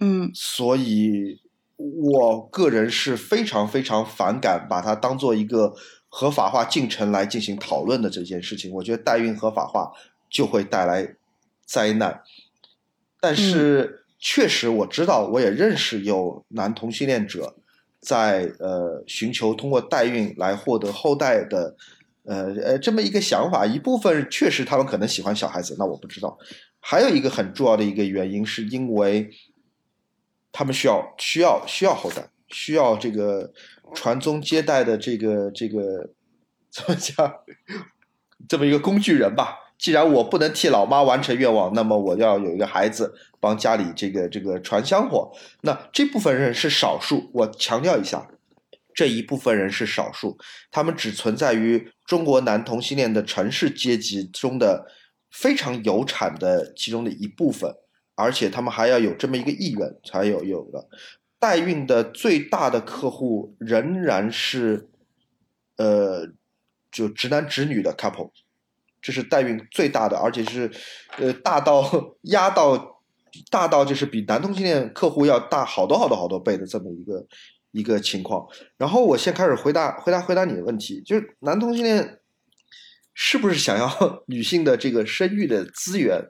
嗯，所以。我个人是非常非常反感把它当做一个合法化进程来进行讨论的这件事情。我觉得代孕合法化就会带来灾难。但是确实我知道，我也认识有男同性恋者在呃寻求通过代孕来获得后代的呃呃这么一个想法。一部分确实他们可能喜欢小孩子，那我不知道。还有一个很重要的一个原因是因为。他们需要需要需要后代，需要这个传宗接代的这个这个怎么讲？这么一个工具人吧。既然我不能替老妈完成愿望，那么我要有一个孩子帮家里这个这个传香火。那这部分人是少数，我强调一下，这一部分人是少数，他们只存在于中国男同性恋的城市阶级中的非常有产的其中的一部分。而且他们还要有这么一个意愿才有有的，代孕的最大的客户仍然是，呃，就直男直女的 couple，这是代孕最大的，而且是，呃，大到压到大到就是比男同性恋客户要大好多好多好多倍的这么一个一个情况。然后我先开始回答回答回答你的问题，就是男同性恋是不是想要 女性的这个生育的资源？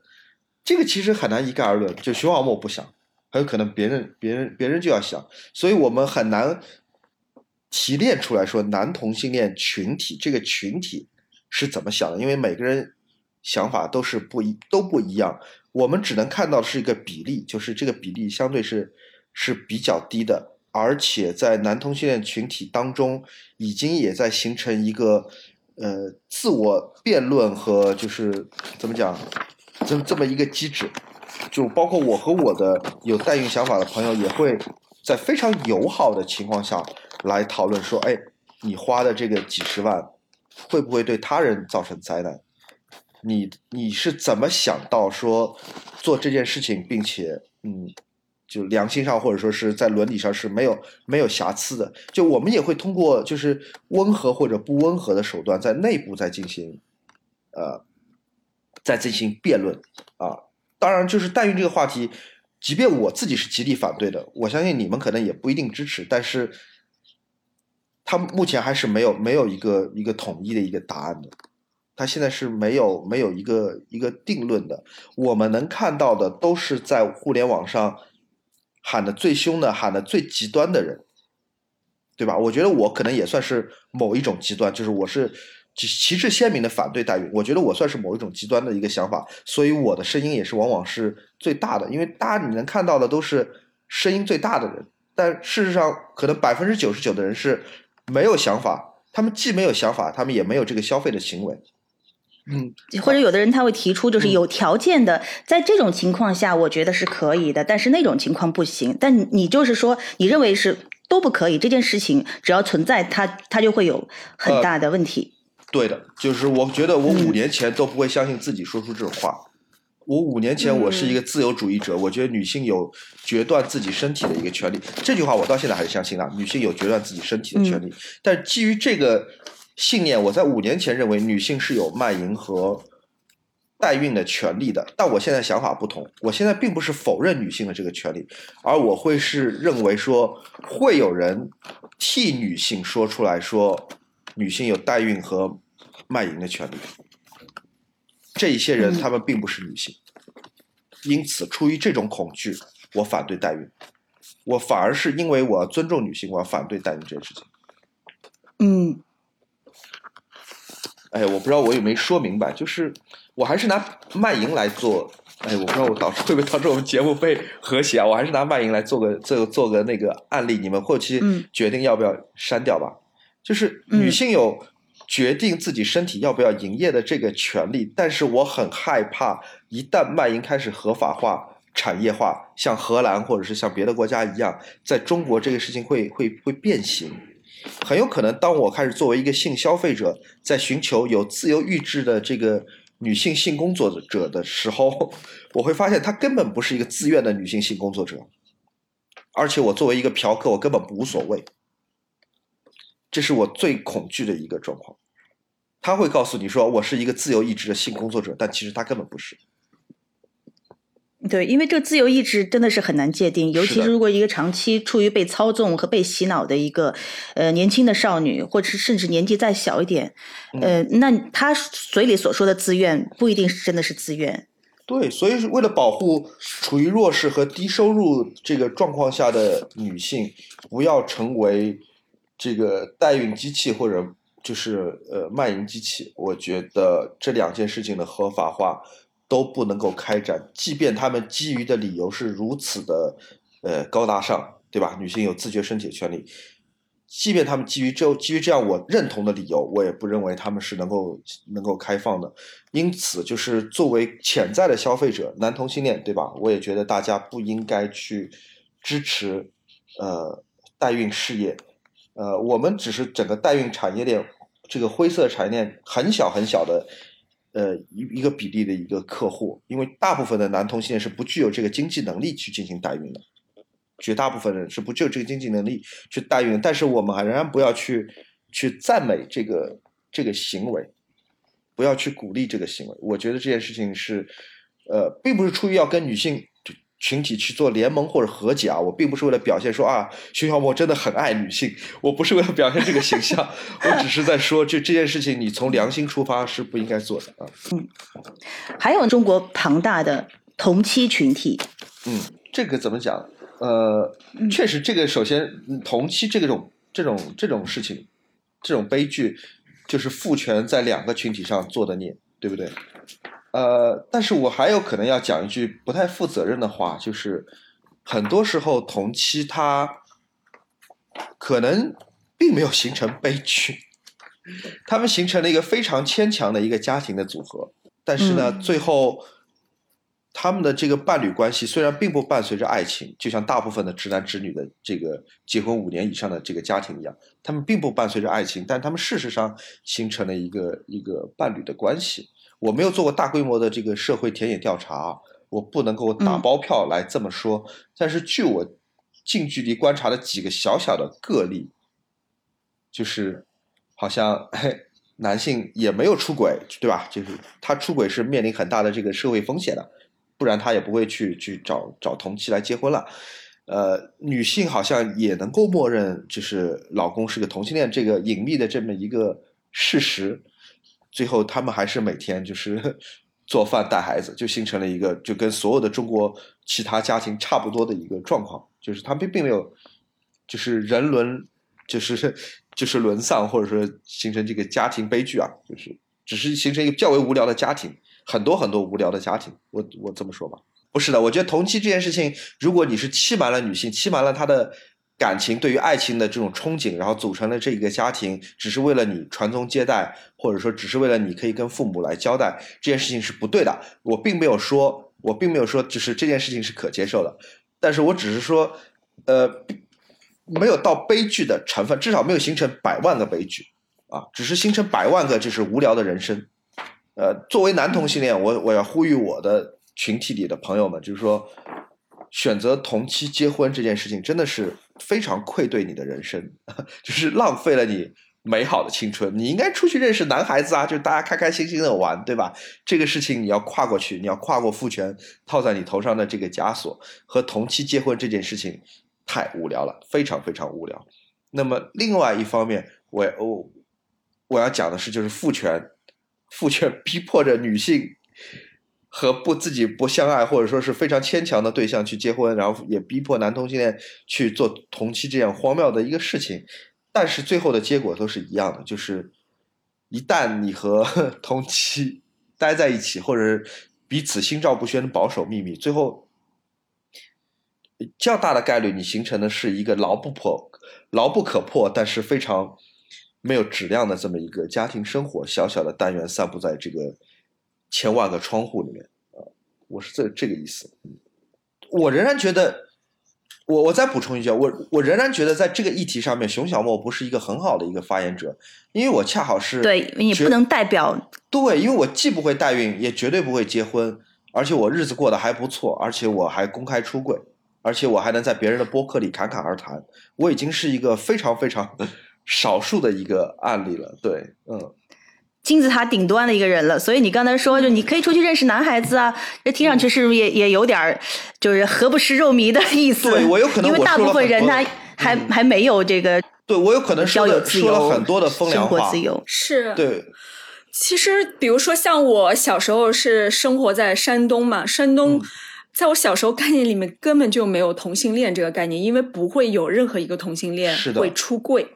这个其实很难一概而论，就熊小莫不想，很有可能别人别人别人就要想，所以我们很难提炼出来说男同性恋群体这个群体是怎么想的，因为每个人想法都是不一都不一样，我们只能看到是一个比例，就是这个比例相对是是比较低的，而且在男同性恋群体当中，已经也在形成一个呃自我辩论和就是怎么讲。这这么一个机制，就包括我和我的有代孕想法的朋友，也会在非常友好的情况下来讨论说：“哎，你花的这个几十万，会不会对他人造成灾难？你你是怎么想到说做这件事情，并且嗯，就良心上或者说是在伦理上是没有没有瑕疵的。就我们也会通过就是温和或者不温和的手段，在内部再进行，呃，再进行辩论啊。当然，就是代孕这个话题，即便我自己是极力反对的，我相信你们可能也不一定支持，但是，他目前还是没有没有一个一个统一的一个答案的。他现在是没有没有一个一个定论的。我们能看到的都是在互联网上喊的最凶的、喊的最极端的人，对吧？我觉得我可能也算是某一种极端，就是我是旗帜鲜明的反对代孕。我觉得我算是某一种极端的一个想法，所以我的声音也是往往是最大的。因为大家你能看到的都是声音最大的人，但事实上可能百分之九十九的人是没有想法，他们既没有想法，他们也没有这个消费的行为。嗯，或者有的人他会提出，就是有条件的，在这种情况下，我觉得是可以的，但是那种情况不行。但你就是说，你认为是都不可以，这件事情只要存在，它它就会有很大的问题。对的，就是我觉得我五年前都不会相信自己说出这种话。我五年前我是一个自由主义者，我觉得女性有决断自己身体的一个权利。这句话我到现在还是相信啊，女性有决断自己身体的权利。但基于这个。信念，我在五年前认为女性是有卖淫和代孕的权利的，但我现在想法不同。我现在并不是否认女性的这个权利，而我会是认为说，会有人替女性说出来说，女性有代孕和卖淫的权利。这一些人他们并不是女性，因此出于这种恐惧，我反对代孕。我反而是因为我要尊重女性，我要反对代孕这件事情。嗯。哎，我不知道我有没有说明白，就是我还是拿卖淫来做。哎，我不知道我导致会不会导致我们节目被和谐啊？我还是拿卖淫来做个做做个那个案例，你们后期决定要不要删掉吧。就是女性有决定自己身体要不要营业的这个权利，但是我很害怕，一旦卖淫开始合法化、产业化，像荷兰或者是像别的国家一样，在中国这个事情会会会变形。很有可能，当我开始作为一个性消费者，在寻求有自由意志的这个女性性工作者的时候，我会发现她根本不是一个自愿的女性性工作者，而且我作为一个嫖客，我根本无所谓。这是我最恐惧的一个状况。他会告诉你说，我是一个自由意志的性工作者，但其实他根本不是。对，因为这个自由意志真的是很难界定，尤其是如果一个长期处于被操纵和被洗脑的一个呃年轻的少女，或者是甚至年纪再小一点，呃，那她嘴里所说的自愿不一定是真的是自愿。对，所以是为了保护处于弱势和低收入这个状况下的女性，不要成为这个代孕机器或者就是呃卖淫机器，我觉得这两件事情的合法化。都不能够开展，即便他们基于的理由是如此的，呃，高大上，对吧？女性有自觉身体权利，即便他们基于这基于这样我认同的理由，我也不认为他们是能够能够开放的。因此，就是作为潜在的消费者，男同性恋，对吧？我也觉得大家不应该去支持，呃，代孕事业，呃，我们只是整个代孕产业链这个灰色产业链很小很小的。呃，一一个比例的一个客户，因为大部分的男同性恋是不具有这个经济能力去进行代孕的，绝大部分人是不具有这个经济能力去代孕。但是我们还仍然不要去去赞美这个这个行为，不要去鼓励这个行为。我觉得这件事情是，呃，并不是出于要跟女性。群体去做联盟或者和解啊，我并不是为了表现说啊，徐小沫真的很爱女性，我不是为了表现这个形象，我只是在说，就这件事情，你从良心出发是不应该做的啊。嗯，还有中国庞大的同妻群体，嗯，这个怎么讲？呃，确实，这个首先同妻这种这种这种事情，这种悲剧，就是父权在两个群体上做的孽，对不对？呃，但是我还有可能要讲一句不太负责任的话，就是很多时候同期他可能并没有形成悲剧，他们形成了一个非常牵强的一个家庭的组合，但是呢，最后他们的这个伴侣关系虽然并不伴随着爱情，就像大部分的直男直女的这个结婚五年以上的这个家庭一样，他们并不伴随着爱情，但他们事实上形成了一个一个伴侣的关系。我没有做过大规模的这个社会田野调查，我不能够打包票来这么说。但是据我近距离观察的几个小小的个例，就是好像男性也没有出轨，对吧？就是他出轨是面临很大的这个社会风险的，不然他也不会去去找找同期来结婚了。呃，女性好像也能够默认，就是老公是个同性恋这个隐秘的这么一个事实，最后他们还是每天就是 做饭带孩子，就形成了一个就跟所有的中国其他家庭差不多的一个状况，就是他并并没有就是人伦就是 就是沦丧，或者说形成这个家庭悲剧啊，就是只是形成一个较为无聊的家庭，很多很多无聊的家庭，我我这么说吧。不是的，我觉得同期这件事情，如果你是欺瞒了女性，欺瞒了她的感情，对于爱情的这种憧憬，然后组成了这个家庭，只是为了你传宗接代，或者说只是为了你可以跟父母来交代，这件事情是不对的。我并没有说，我并没有说，就是这件事情是可接受的，但是我只是说，呃，没有到悲剧的成分，至少没有形成百万个悲剧啊，只是形成百万个就是无聊的人生。呃，作为男同性恋，我我要呼吁我的。群体里的朋友们，就是说，选择同期结婚这件事情，真的是非常愧对你的人生，就是浪费了你美好的青春。你应该出去认识男孩子啊，就大家开开心心的玩，对吧？这个事情你要跨过去，你要跨过父权套在你头上的这个枷锁。和同期结婚这件事情太无聊了，非常非常无聊。那么另外一方面，我我我要讲的是，就是父权，父权 逼迫着女性。和不自己不相爱或者说是非常牵强的对象去结婚，然后也逼迫男同性恋去做同期这样荒谬的一个事情，但是最后的结果都是一样的，就是一旦你和 同期待在一起，或者彼此心照不宣的保守秘密，最后较大的概率你形成的是一个牢不破、牢不可破，但是非常没有质量的这么一个家庭生活，小小的单元散布在这个。千万个窗户里面啊，我是这这个意思。我仍然觉得，我我再补充一句，我我仍然觉得在这个议题上面，熊小莫不是一个很好的一个发言者，因为我恰好是对你不能代表对，因为我既不会代孕，也绝对不会结婚，而且我日子过得还不错，而且我还公开出柜，而且我还能在别人的播客里侃侃而谈，我已经是一个非常非常 少数的一个案例了。对，嗯。金字塔顶端的一个人了，所以你刚才说，就你可以出去认识男孩子啊，这听上去是不是也也有点儿，就是何不食肉糜的意思？对我有可能，因为大部分人他还还没有这个，对我有可能说了说了很多的风凉话，是，对。其实，比如说像我小时候是生活在山东嘛，山东在我小时候概念里面根本就没有同性恋这个概念，因为不会有任何一个同性恋会出柜，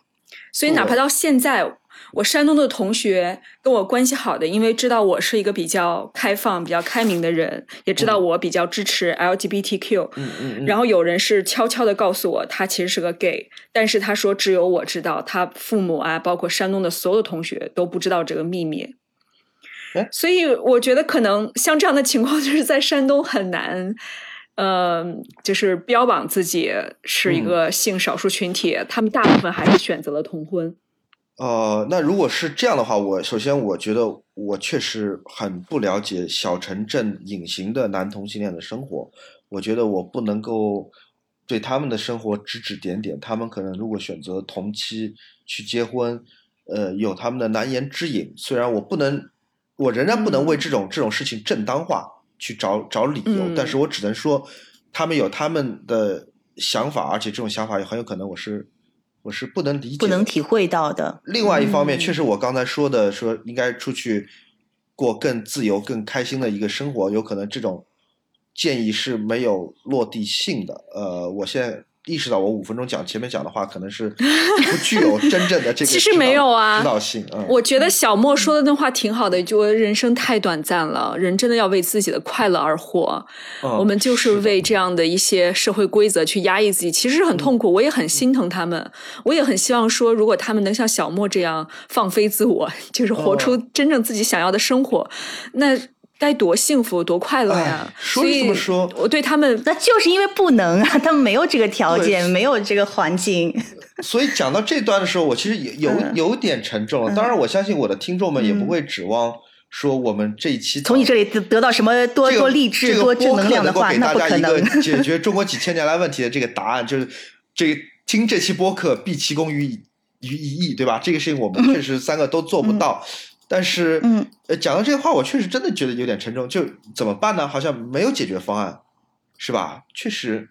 所以哪怕到现在。我山东的同学跟我关系好的，因为知道我是一个比较开放、比较开明的人，也知道我比较支持 LGBTQ。嗯嗯。然后有人是悄悄的告诉我，他其实是个 gay，但是他说只有我知道，他父母啊，包括山东的所有的同学都不知道这个秘密。所以我觉得可能像这样的情况，就是在山东很难，呃，就是标榜自己是一个性少数群体，他们大部分还是选择了同婚。呃，那如果是这样的话，我首先我觉得我确实很不了解小城镇隐形的男同性恋的生活，我觉得我不能够对他们的生活指指点点。他们可能如果选择同期去结婚，呃，有他们的难言之隐。虽然我不能，我仍然不能为这种这种事情正当化去找找理由，但是我只能说，他们有他们的想法，而且这种想法也很有可能我是。我是不能理解、不能体会到的。另外一方面，确实我刚才说的，说应该出去过更自由、更开心的一个生活，有可能这种建议是没有落地性的。呃，我现在。意识到我五分钟讲前面讲的话可能是不具有真正的这个 其实没有啊指导性。嗯，我觉得小莫说的那话挺好的，就人生太短暂了，人真的要为自己的快乐而活。我们就是为这样的一些社会规则去压抑自己，其实很痛苦。我也很心疼他们，我也很希望说，如果他们能像小莫这样放飞自我，就是活出真正自己想要的生活，那。该多幸福多快乐呀！所以这么说，我对他们那就是因为不能啊，他们没有这个条件，没有这个环境。所以讲到这段的时候，我其实有有有点沉重了。当然，我相信我的听众们也不会指望说我们这一期从你这里得得到什么多这个多励志、这个多正能量的话，能那不可够给大家一个能。解决中国几千年来问题的这个答案，就是这听这期播客必其功于一于一役，对吧？这个事情我们确实三个都做不到。但是，嗯，呃，讲到这个话，我确实真的觉得有点沉重。就怎么办呢？好像没有解决方案，是吧？确实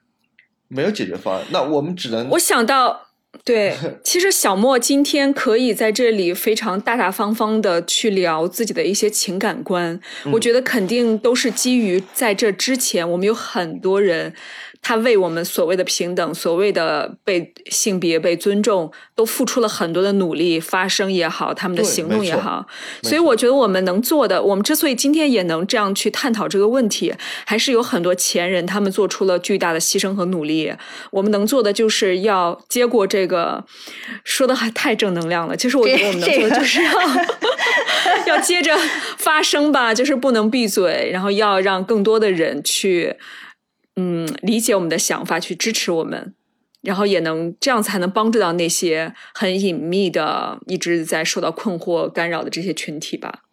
没有解决方案。那我们只能我想到，对，其实小莫今天可以在这里非常大大方方的去聊自己的一些情感观，我觉得肯定都是基于在这之前，我们有很多人。他为我们所谓的平等、所谓的被性别被尊重，都付出了很多的努力，发声也好，他们的行动也好。所以我觉得我们能做的，我们之所以今天也能这样去探讨这个问题，还是有很多前人他们做出了巨大的牺牲和努力。我们能做的就是要接过这个，说的还太正能量了。其实我觉得我们能做的就是要 要接着发声吧，就是不能闭嘴，然后要让更多的人去。嗯，理解我们的想法，去支持我们，然后也能这样才能帮助到那些很隐秘的、一直在受到困惑干扰的这些群体吧。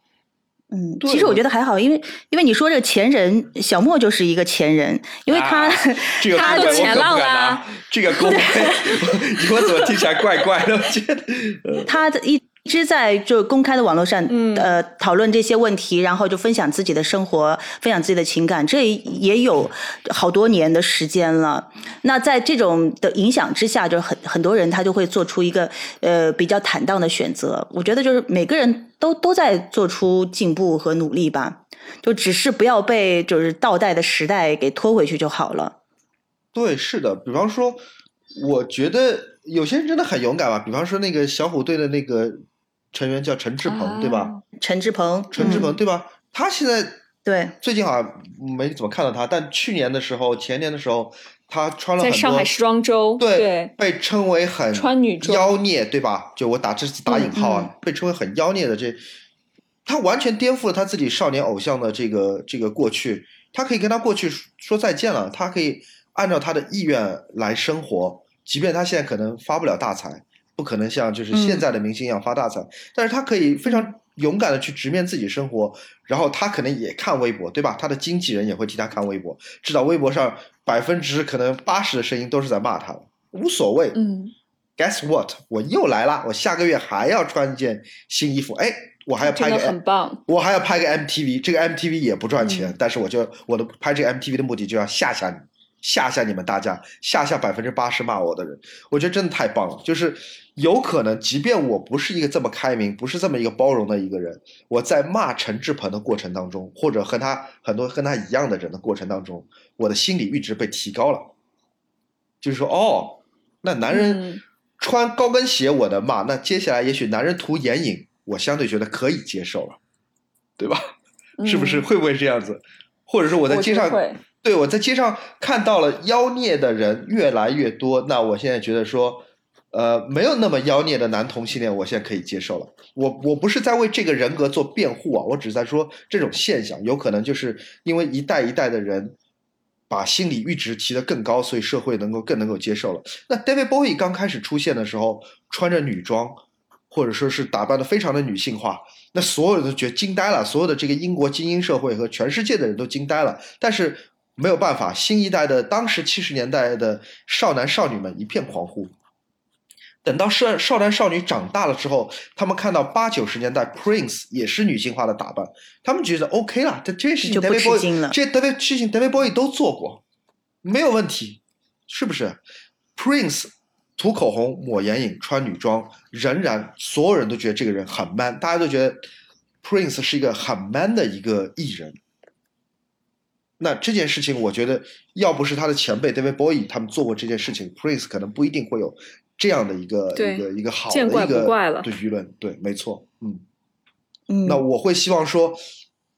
嗯，其实我觉得还好，因为因为你说这个前人，小莫就是一个前人，因为他、啊这个他都前浪啦敢拿，这个公开，我我怎么听起来怪怪的？我觉得，他一直在就公开的网络上，嗯呃，讨论这些问题，然后就分享自己的生活，分享自己的情感，这也有好多年的时间了。那在这种的影响之下，就很很多人他就会做出一个呃比较坦荡的选择。我觉得就是每个人都都在做出进步和努力吧，就只是不要被就是倒带的时代给拖回去就好了。对，是的。比方说，我觉得有些人真的很勇敢吧。比方说，那个小虎队的那个成员叫陈志鹏，对吧？啊陈志鹏，陈志鹏，嗯对吧？他现在对，最近好像没怎么看到他，但去年的时候、前年的时候，他穿了很多在上海时装周，对对被称为很穿女装妖孽，对吧？就我打这次打引号啊，被称为很妖孽的这，他完全颠覆了他自己少年偶像的这个这个过去，他可以跟他过去说说再见了，他可以按照他的意愿来生活，即便他现在可能发不了大财，不可能像就是现在的明星一样发大财，但是他可以非常勇敢的去直面自己生活，然后他可能也看微博，对吧？他的经纪人也会替他看微博，知道微博上百分之可能八十的声音都是在骂他的，无所谓。嗯，Guess what？我又来啦！我下个月还要穿一件新衣服，哎，我还要拍个很棒。我还要拍个 MTV，这个 MTV 也不赚钱，嗯但是我就我的拍这个 MTV 的目的就要吓吓你，吓吓你们大家，吓吓百分之八十骂我的人，我觉得真的太棒了。就是有可能，即便我不是一个这么开明，不是这么一个包容的一个人，我在骂陈志鹏的过程当中，或者和他很多跟他一样的人的过程当中，我的心理阈值被提高了。就是说，哦，那男人嗯穿高跟鞋我的骂，那接下来也许男人涂眼影，我相对觉得可以接受了，对吧？是不是？嗯会不会这样子？或者说我在街上，对我在街上看到了妖孽的人越来越多，那我现在觉得说，呃，没有那么妖孽的男同性恋，我现在可以接受了。我我不是在为这个人格做辩护啊，我只是在说这种现象有可能就是因为一代一代的人把心理阈值提得更高，所以社会能够更能够接受了。那 David Bowie 刚开始出现的时候，穿着女装，或者说是打扮的非常的女性化，那所有人都觉得惊呆了，所有的这个英国精英社会和全世界的人都惊呆了。但是没有办法，新一代的当时七十年代的少男少女们一片狂呼。等到少少男少女长大了之后，他们看到八九十年代 Prince 也是女性化的打扮，他们觉得 OK 了，这这些事情 David 吃惊 Bowie 了这些 David 事情 David Bowie 都做过，没有问题，是不是？Prince 涂口红、抹眼影、穿女装，仍然所有人都觉得这个人很 man，大家都觉得 Prince 是一个很 man 的一个艺人。那这件事情，我觉得要不是他的前辈 David Bowie 他们做过这件事情，Prince 可能不一定会有这样的一个一个一个好的见怪一个不怪了对舆论，对，没错，嗯。嗯，那我会希望说，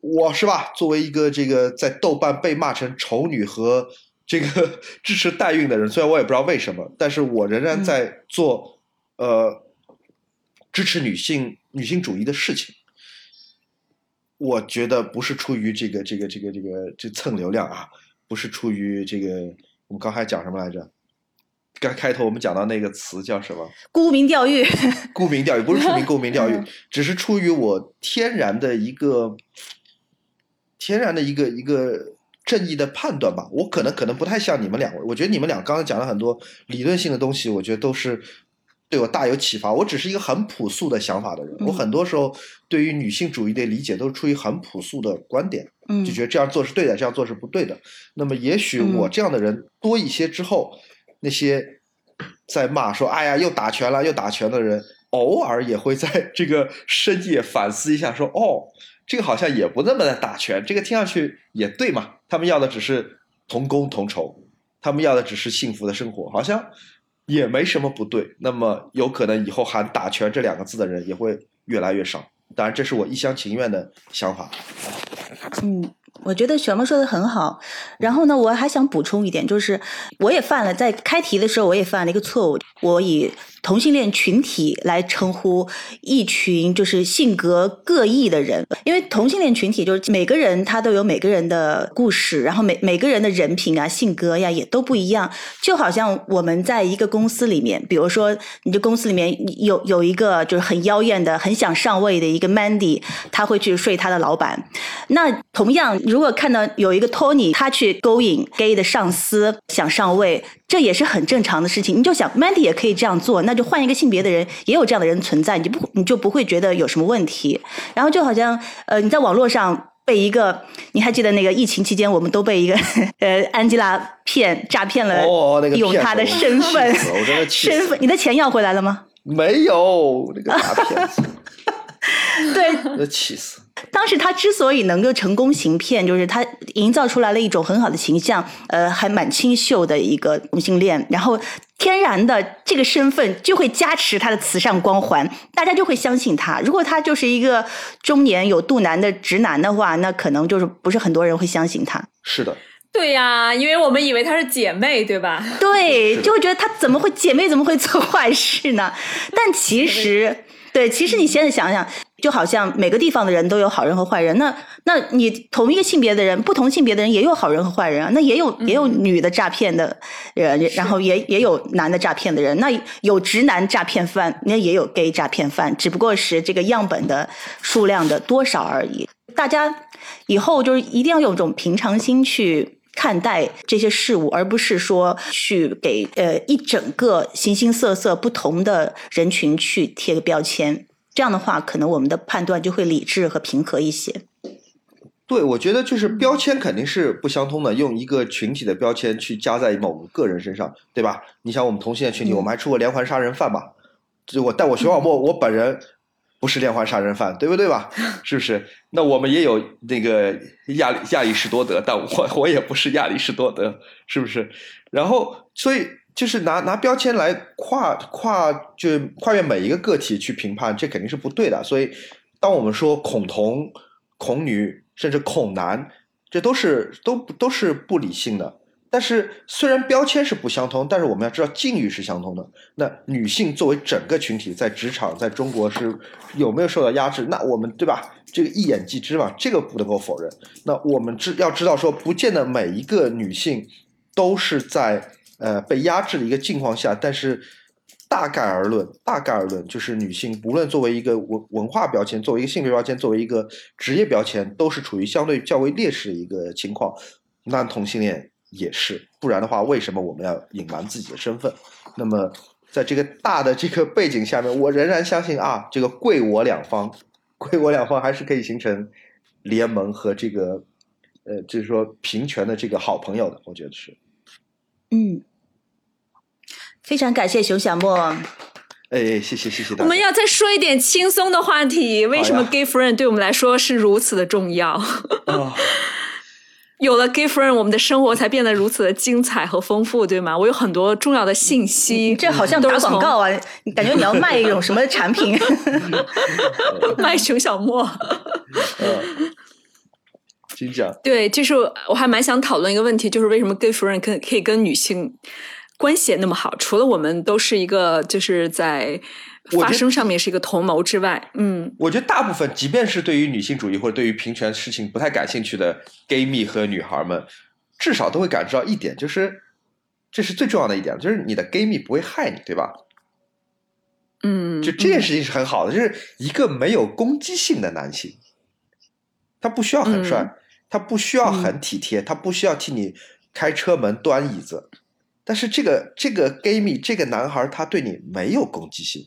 我是吧？作为一个这个在豆瓣被骂成丑女和这个 支持代孕的人，虽然我也不知道为什么，但是我仍然在做、呃支持女性女性主义的事情。我觉得不是出于这个这个这个这个这蹭流量啊，不是出于这个我们刚才讲什么来着？刚开头我们讲到那个词叫什么？沽名钓誉。沽名钓誉不是出名 沽名钓誉嗯，只是出于我天然的一个天然的一个一个正义的判断吧。我可能可能不太像你们两位，我觉得你们俩刚才讲了很多理论性的东西，我觉得都是对我大有启发。我只是一个很朴素的想法的人，嗯我很多时候对于女性主义的理解都是出于很朴素的观点。嗯就觉得这样做是对的，这样做是不对的。那么也许嗯我这样的人多一些之后，那些在骂说“哎呀又打拳了，又打拳”的人，偶尔也会在 这个深夜反思一下，说：“哦，这个好像也不那么的打拳，这个听上去也对嘛。他们要的只是同工同酬，他们要的只是幸福的生活，好像也没什么不对。那么有可能以后喊打拳这两个字的人也会越来越少。当然，这是我一厢情愿的想法。嗯，我觉得小梦说的很好。然后呢，我还想补充一点，就是我也犯了在开题的时候，我也犯了一个错误，我以同性恋群体来称呼一群就是性格各异的人，因为同性恋群体就是每个人他都有每个人的故事，然后每每个人的人品啊、性格呀也都不一样。就好像我们在一个公司里面，比如说你这公司里面有有一个就是很妖艳的、很想上位的一个 Mandy，他会去睡他的老板。那同样，如果看到有一个 Tony，他去勾引 gay 的上司想上位，这也是很正常的事情。你就想 Mandy 也可以这样做，那就换一个性别的人，也有这样的人存在，你就不你就不会觉得有什么问题。然后就好像呃，你在网络上。被一个，你还记得那个疫情期间，我们都被一个 呃安吉拉骗诈骗了，哦，那个骗用他的身份 身份，你的钱要回来了吗？没有那个大骗子，对，那气死。当时他之所以能够成功行骗，就是他营造出来了一种很好的形象，呃，还蛮清秀的一个同性恋，然后天然的这个身份就会加持他的慈善光环，大家就会相信他。如果他就是一个中年有肚腩的直男的话，那可能就是不是很多人会相信他。是的，对呀，因为我们以为她是姐妹，对吧？对，就会觉得他怎么会姐妹怎么会做坏事呢？但其实，对，其实你现在想想，就好像每个地方的人都有好人和坏人，那那你同一个性别的人，不同性别的人也有好人和坏人啊，那也有也有女的诈骗的人，然后也也有男的诈骗的人，那有直男诈骗犯，那也有 gay 诈骗犯，只不过是这个样本的数量的多少而已。大家以后就是一定要用一种平常心去看待这些事物，而不是说去给呃一整个形形色色不同的人群去贴个标签。这样的话，可能我们的判断就会理智和平和一些。对，我觉得就是标签肯定是不相通的，用一个群体的标签去加在某个个人身上，对吧？你像我们同性恋群体，嗯我们还出过连环杀人犯嘛？就我，但我徐小沫，我本人不是连环杀人犯，对不对吧？是不是？那我们也有那个亚里亚里士多德，但我我也不是亚里士多德，是不是？然后，所以就是拿拿标签来跨跨就跨越每一个个体去评判，这肯定是不对的。所以，当我们说恐同、恐女，甚至恐男，这都是都都是不理性的。但是虽然标签是不相通，但是我们要知道境遇是相通的。那女性作为整个群体，在职场在中国是有没有受到压制？那我们对吧？这个一眼即知嘛，这个不能够否认。那我们知要知道说，不见得每一个女性都是在呃被压制的一个境况下，但是大概而论，大概而论，就是女性无论作为一个文文化标签，作为一个性别标签，作为一个职业标签，都是处于相对较为劣势的一个情况。那同性恋也是，不然的话，为什么我们要隐瞒自己的身份？那么，在这个大的这个背景下面，我仍然相信啊，这个贵我两方，贵我两方还是可以形成联盟和这个呃，就是说平权的这个好朋友的，我觉得是。嗯，非常感谢熊小莫。哎，谢谢谢谢。我们要再说一点轻松的话题。为什么 gay friend 对我们来说是如此的重要？啊，有了 gay friend，我们的生活才变得如此的精彩和丰富，对吗？我有很多重要的信息，这好像打都是广告啊！你感觉你要卖一种什么产品？卖熊小莫。嗯。对，就是我还蛮想讨论一个问题，就是为什么 gay friend 跟可以跟女性关系也那么好？除了我们都是一个就是在发声上面是一个同谋之外，嗯，我觉得大部分，即便是对于女性主义或者对于平权事情不太感兴趣的 gay 蜜和女孩们，至少都会感知到一点，就是这是最重要的一点，就是你的 gay 蜜不会害你，对吧？嗯，就这件事情是很好的，就是一个没有攻击性的男性，他不需要很帅，他不需要很体贴，他不需要替你开车门、端椅子，但是这个这个 gay 蜜这个男孩他对你没有攻击性。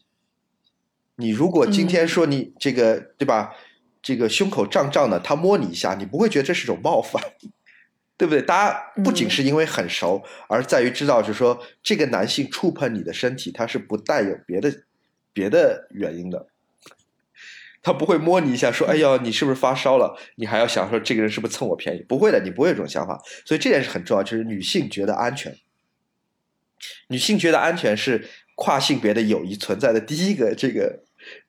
你如果今天说你这个对吧，这个胸口胀胀的，他摸你一下，你不会觉得这是种冒犯，对不对？大家不仅是因为很熟，而在于知道，就是说这个男性触碰你的身体，他是不带有别的别的原因的，他不会摸你一下说：“哎呀，你是不是发烧了？”你还要想说这个人是不是蹭我便宜？不会的，你不会有这种想法。所以这点是很重要，就是女性觉得安全，女性觉得安全是。跨性别的友谊存在的第一个，这个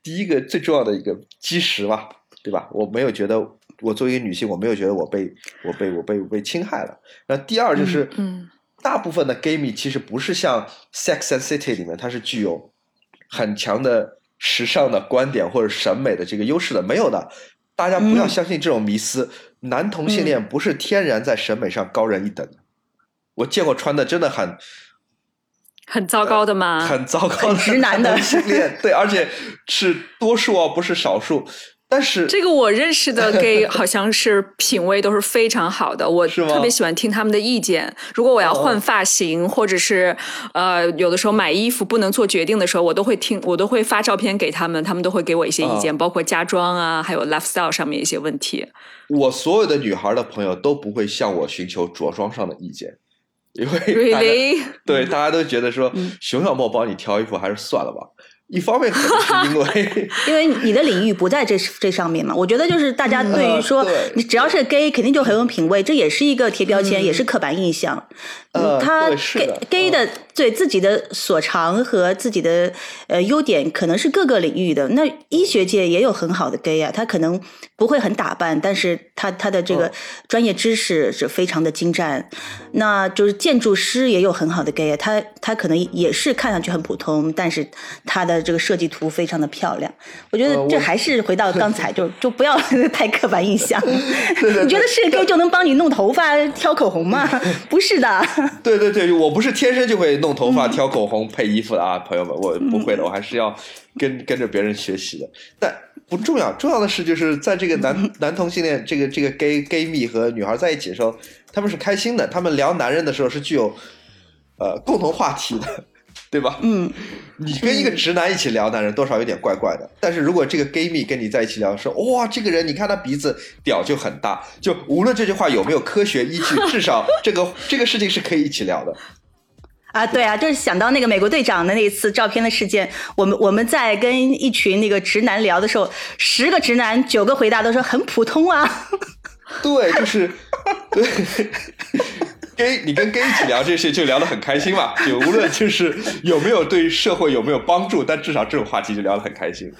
第一个最重要的一个基石吧，对吧？我没有觉得我作为一个女性，我没有觉得我被我被我被我被侵害了。那第二就是，嗯，大部分的 gay 蜜其实不是像 Sex and City 里面，它是具有很强的时尚的观点或者审美的这个优势的，没有的。大家不要相信这种迷思，男同性恋不是天然在审美上高人一等的。我见过穿的真的很。很糟糕的吗？很糟糕的直男的系列，对，而且是多数哦，不是少数。但是这个我认识的 gay 好像是品味都是非常好的，我特别喜欢听他们的意见。如果我要换发型，或者是呃有的时候买衣服不能做决定的时候，我都会听，我都会发照片给他们，他们都会给我一些意见，包括家装啊，还有 lifestyle 上面一些问题。我所有的女孩的朋友都不会向我寻求着装上的意见。因为对大家都觉得说熊小莫帮你挑衣服还是算了吧。一方面可能是因为 因为你的领域不在这这上面嘛。我觉得就是大家对于说你只要是 gay 肯定就很有品味，这也是一个贴标签，也是刻板印象。呃，他 gay gay 的对自己的所长和自己的呃优点，可能是各个领域的。那医学界也有很好的 gay 啊，他可能不会很打扮，但是他他的这个专业知识是非常的精湛。那就是建筑师也有很好的 gay 啊，他他可能也是看上去很普通，但是他的这个设计图非常的漂亮。我觉得这还是回到刚才，就就不要 太刻板印象。你觉得是 gay 就能帮你弄头发、挑口红吗？不是的。对对对，我不是天生就会弄头发、挑口红、配衣服的啊，朋友们，我不会的，我还是要跟跟着别人学习的。但不重要，重要的是就是在这个男男同性恋这个这个 gay gay 蜜和女孩在一起的时候，他们是开心的，他们聊男人的时候是具有呃共同话题的。对吧？嗯，你跟一个直男一起聊男人，多少有点怪怪的。但是如果这个 gay 蜜跟你在一起聊，说哇，这个人你看他鼻子屌就很大，就无论这句话有没有科学依据，至少这个这个事情是可以一起聊的。啊，对啊，就是想到那个美国队长的那一次照片的事件，我们我们在跟一群那个直男聊的时候，十个直男九个回答都说很普通啊。对，就是对。gay，你跟 gay 一起聊这些，就聊得很开心嘛。就无论就是有没有对社会有没有帮助，但至少这种话题就聊得很开心。